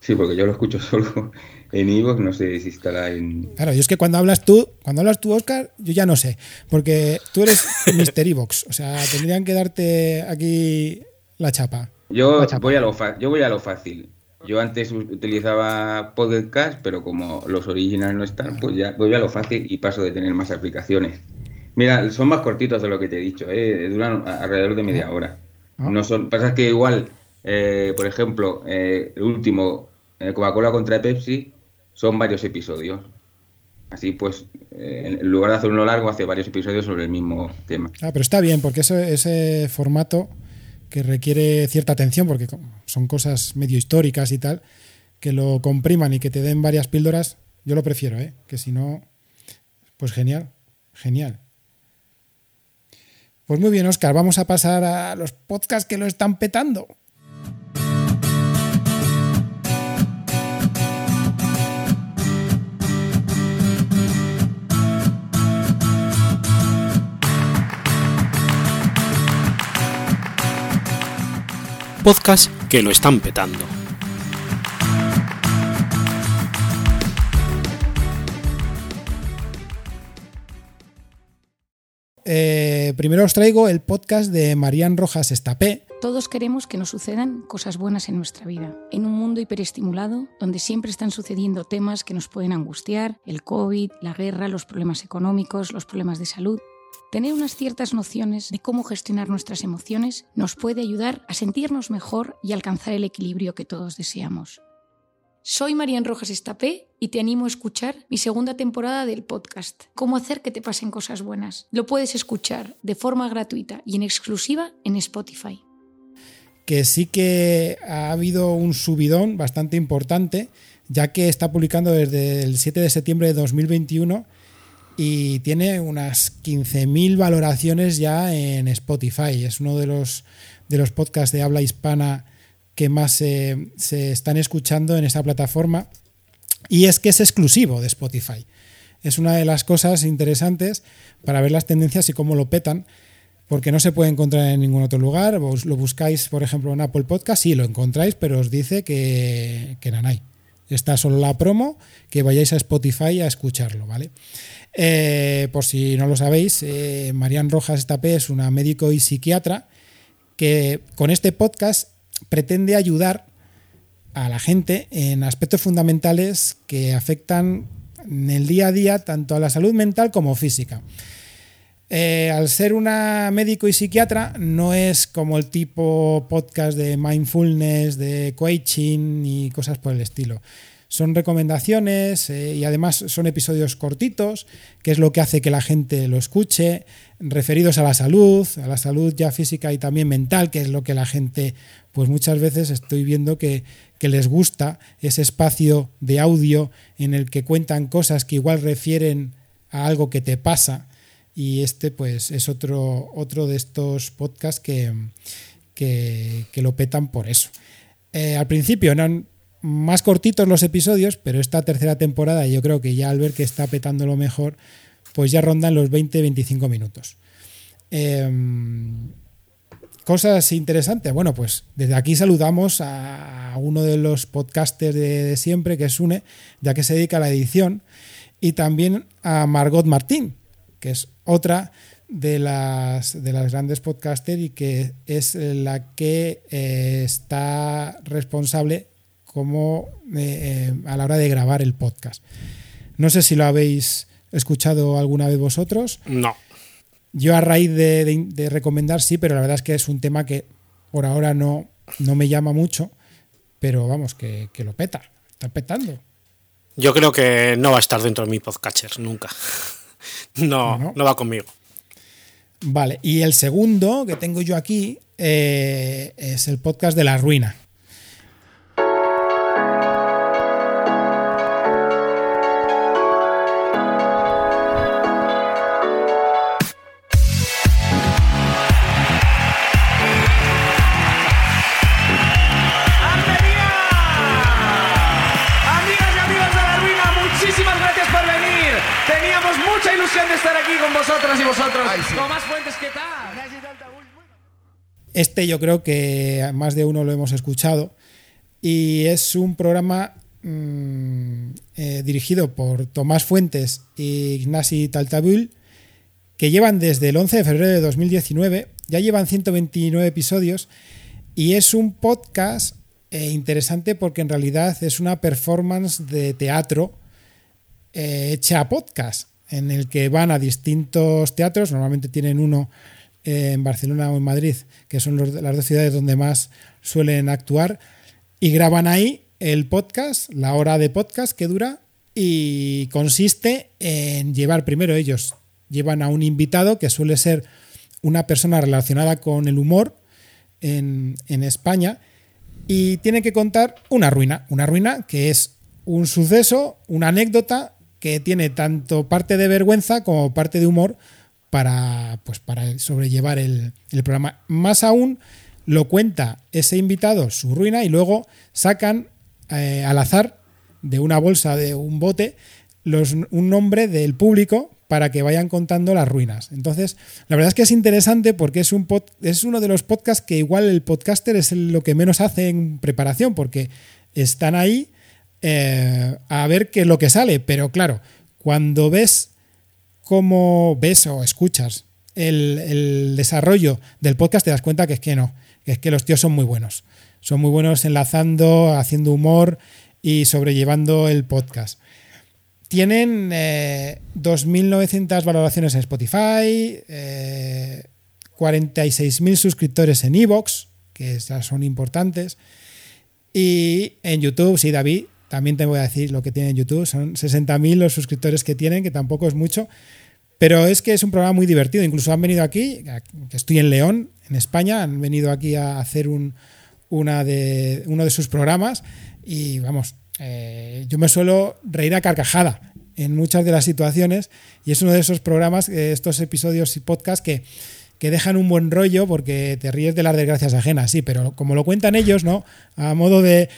sí, porque yo lo escucho <laughs> solo en iVoox, no sé si estará en... Claro, y es que cuando hablas tú, cuando hablas tú, Oscar, yo ya no sé, porque tú eres <laughs> Mr. Evox, o sea, tendrían que darte aquí la chapa. Yo voy, a lo fa- yo voy a lo fácil. Yo antes utilizaba Podcast, pero como los originales no están, pues ya voy a lo fácil y paso de tener más aplicaciones. Mira, son más cortitos de lo que te he dicho, ¿eh? duran alrededor de media hora. No son, pasa que igual, eh, por ejemplo, eh, el último, eh, Coca-Cola contra Pepsi, son varios episodios. Así pues, eh, en lugar de hacer uno largo, hace varios episodios sobre el mismo tema. Ah, pero está bien, porque ese formato que requiere cierta atención porque son cosas medio históricas y tal, que lo compriman y que te den varias píldoras, yo lo prefiero, ¿eh? que si no, pues genial, genial. Pues muy bien, Oscar, vamos a pasar a los podcasts que lo están petando. Podcast que lo están petando. Eh, primero os traigo el podcast de Marían Rojas Estapé. Todos queremos que nos sucedan cosas buenas en nuestra vida. En un mundo hiperestimulado, donde siempre están sucediendo temas que nos pueden angustiar, el COVID, la guerra, los problemas económicos, los problemas de salud, tener unas ciertas nociones de cómo gestionar nuestras emociones nos puede ayudar a sentirnos mejor y alcanzar el equilibrio que todos deseamos. Soy Marian Rojas Estapé y te animo a escuchar mi segunda temporada del podcast, Cómo hacer que te pasen cosas buenas. Lo puedes escuchar de forma gratuita y en exclusiva en Spotify. Que sí que ha habido un subidón bastante importante, ya que está publicando desde el 7 de septiembre de 2021 y tiene unas 15.000 valoraciones ya en Spotify. Es uno de los, de los podcasts de habla hispana que más se, están escuchando en esta plataforma. Y es que es exclusivo de Spotify. Es una de las cosas interesantes para ver las tendencias y cómo lo petan, porque no se puede encontrar en ningún otro lugar. Vos lo buscáis, por ejemplo, en Apple Podcast, sí lo encontráis, pero os dice que, que hay. Está solo la promo, que vayáis a Spotify a escucharlo, ¿vale? Eh, por si no lo sabéis, eh, Marian Rojas Estapé es una médico y psiquiatra que con este podcast pretende ayudar a la gente en aspectos fundamentales que afectan en el día a día tanto a la salud mental como física. Eh, al ser una médico y psiquiatra, no es como el tipo podcast de mindfulness, de coaching y cosas por el estilo. Son recomendaciones eh, y además son episodios cortitos, que es lo que hace que la gente lo escuche, referidos a la salud, a la salud ya física y también mental, que es lo que la gente, pues muchas veces estoy viendo que, que les gusta ese espacio de audio en el que cuentan cosas que igual refieren a algo que te pasa y este pues es otro, otro de estos podcasts que, que, lo petan por eso. Eh, al principio eran más cortitos los episodios, pero esta tercera temporada yo creo que ya al ver que está petando lo mejor, pues ya rondan los 20-25 minutos. Eh, cosas interesantes. Bueno, pues desde aquí saludamos a uno de los podcasters de, de siempre, que es UNE, ya que se dedica a la edición, y también a Margot Martín, que es otra de las, de las grandes podcasters y que es la que eh, está responsable como eh, eh, a la hora de grabar el podcast. No sé si lo habéis escuchado alguna vez vosotros. No. Yo a raíz de, de- de recomendar sí, pero la verdad es que es un tema que por ahora no, no me llama mucho, pero vamos, que, que lo peta, está petando. Yo creo que no va a estar dentro de mi podcatcher nunca. No, No. no va conmigo. Vale, y el segundo que tengo yo aquí eh, es el podcast de la ruina. Ilusión de estar aquí con vosotras y vosotros. Tomás Fuentes, ¿qué tal? Este yo creo que más de uno lo hemos escuchado y es un programa mm, eh, dirigido por Tomás Fuentes e Ignasi Taltabul que llevan desde el 11 de febrero de 2019, ya llevan 129 episodios y es un podcast eh, interesante porque en realidad es una performance de teatro eh, hecha a podcast, en el que van a distintos teatros, normalmente tienen uno eh, en Barcelona o en Madrid, que son las dos ciudades donde más suelen actuar, y graban ahí el podcast, la hora de podcast que dura, y consiste en llevar primero ellos, llevan a un invitado que suele ser una persona relacionada con el humor, en, en España y tiene que contar una ruina, una ruina que es un suceso, una anécdota que tiene tanto parte de vergüenza como parte de humor para, pues, para sobrellevar el, el programa. Más aún, lo cuenta ese invitado, su ruina, y luego sacan eh, al azar de una bolsa, de un bote, un nombre del público para que vayan contando las ruinas. Entonces, la verdad es que es interesante porque es, un es uno de los podcasts que igual el podcaster es lo que menos hace en preparación, porque están ahí eh, a ver qué es lo que sale. Pero claro, cuando ves cómo ves o escuchas el, el desarrollo del podcast, te das cuenta que es que no, que es que los tíos son muy buenos. Son muy buenos enlazando, haciendo humor y sobrellevando el podcast. Tienen eh, 2.900 valoraciones en Spotify, eh, 46.000 suscriptores en Evox, que esas son importantes. Y en YouTube, sí, David, también te voy a decir lo que tiene en YouTube. Son 60.000 los suscriptores que tienen, que tampoco es mucho. Pero es que es un programa muy divertido. Incluso han venido aquí, estoy en León, en España, han venido aquí a hacer un, una de, uno de sus programas y vamos, eh, yo me suelo reír a carcajada en muchas de las situaciones y es uno de esos programas, eh, estos episodios y podcasts que, que dejan un buen rollo porque te ríes de las desgracias ajenas, sí, pero como lo cuentan ellos, ¿no? A modo de,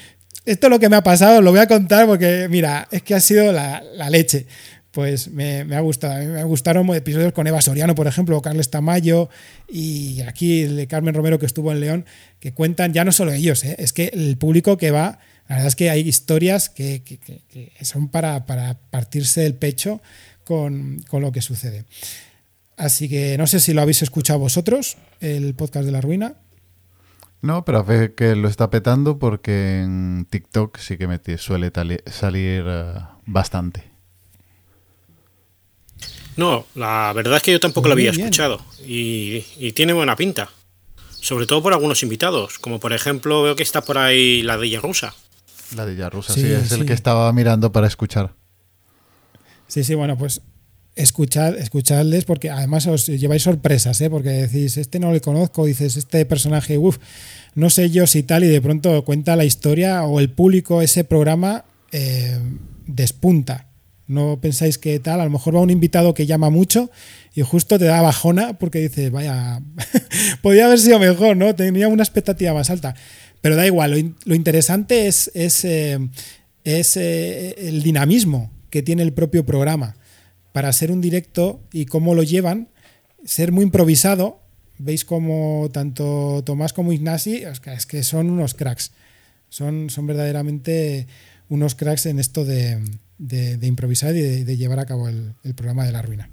esto es lo que me ha pasado, lo voy a contar porque, mira, es que ha sido la, la leche. Pues me, me, ha gustado. Me gustaron episodios con Eva Soriano, por ejemplo, o Carles Tamayo, y aquí el de Carmen Romero que estuvo en León, que cuentan ya no solo ellos, ¿eh? es que el público que va, la verdad es que hay historias que, que, que son para, para, partirse el pecho con, con lo que sucede. Así que no sé si lo habéis escuchado vosotros, el podcast de la ruina. No, pero ve que lo está petando porque en TikTok sí que me suele salir uh, bastante. No, la verdad es que yo tampoco lo había escuchado y, y, tiene buena pinta. Sobre todo por algunos invitados, como por ejemplo veo que está por ahí la de Rusa. La de Rusa, sí, sí, es sí. el que estaba mirando para escuchar. Sí, sí, bueno, pues escuchad, escuchadles porque además os lleváis sorpresas, ¿eh? porque decís, este no le conozco, dices, este personaje, uff, no sé yo si tal, y de pronto cuenta la historia o el público, ese programa eh, despunta. No pensáis que tal, a lo mejor va un invitado que llama mucho y justo te da bajona porque dices, vaya, <laughs> podía haber sido mejor, ¿no? Tenía una expectativa más alta. Pero da igual, lo, lo interesante es, es, eh, es eh, el dinamismo que tiene el propio programa para ser un directo y cómo lo llevan, ser muy improvisado. Veis como tanto Tomás como Ignasi, es que son unos cracks. Son, son verdaderamente unos cracks en esto de, improvisar y de, llevar a cabo el programa de la ruina.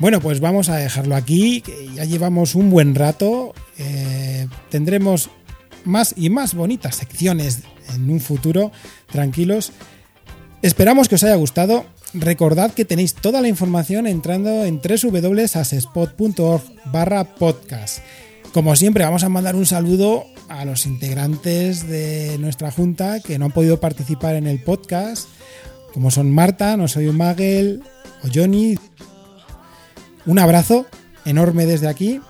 Bueno, pues vamos a dejarlo aquí, ya llevamos un buen rato. Eh, tendremos más y más bonitas secciones en un futuro, tranquilos. Esperamos que os haya gustado. Recordad que tenéis toda la información entrando en www.asespot.org barra podcast. Como siempre, vamos a mandar un saludo a los integrantes de nuestra junta que no han podido participar en el podcast, como son Marta, No Soy un Magel o Johnny. Un abrazo enorme desde aquí.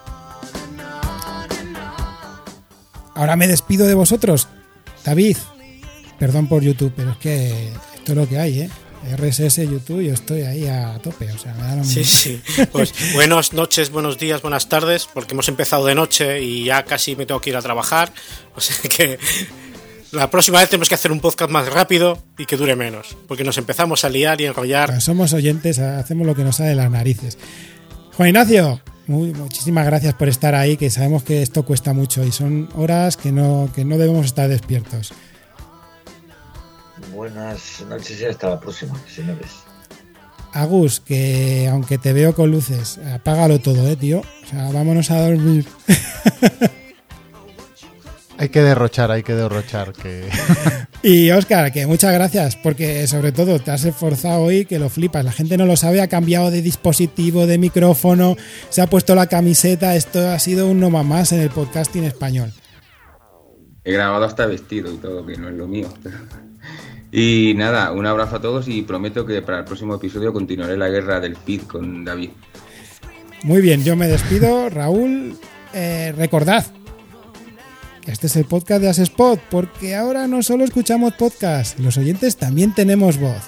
Ahora me despido de vosotros. David, perdón por YouTube, pero es que esto es lo que hay, ¿eh? RSS, YouTube, yo estoy ahí a tope. O sea, me da lo sí, sí. Pues <laughs> buenas noches, buenos días, buenas tardes, porque hemos empezado de noche y ya casi me tengo que ir a trabajar. O sea <laughs> que la próxima vez tenemos que hacer un podcast más rápido y que dure menos, porque nos empezamos a liar y enrollar. Pues somos oyentes, hacemos lo que nos sale de las narices. Juan Ignacio, muy, muchísimas gracias por estar ahí, que sabemos que esto cuesta mucho y son horas que no, que no debemos estar despiertos. Buenas noches y hasta la próxima, señores. Agus, que aunque te veo con luces, apágalo todo, eh, tío. O sea, vámonos a dormir. <laughs> Hay que derrochar, hay que derrochar. Que... <laughs> y Oscar, que muchas gracias, porque sobre todo te has esforzado hoy que lo flipas. La gente no lo sabe, ha cambiado de dispositivo, de micrófono, se ha puesto la camiseta. Esto ha sido un no más en el podcasting español. He grabado hasta vestido y todo, que no es lo mío. <laughs> Y nada, un abrazo a todos y prometo que para el próximo episodio continuaré la guerra del feed con David. Muy bien, yo me despido, Raúl. Eh, recordad este es el podcast de Asespot, porque ahora no solo escuchamos podcast, los oyentes también tenemos voz.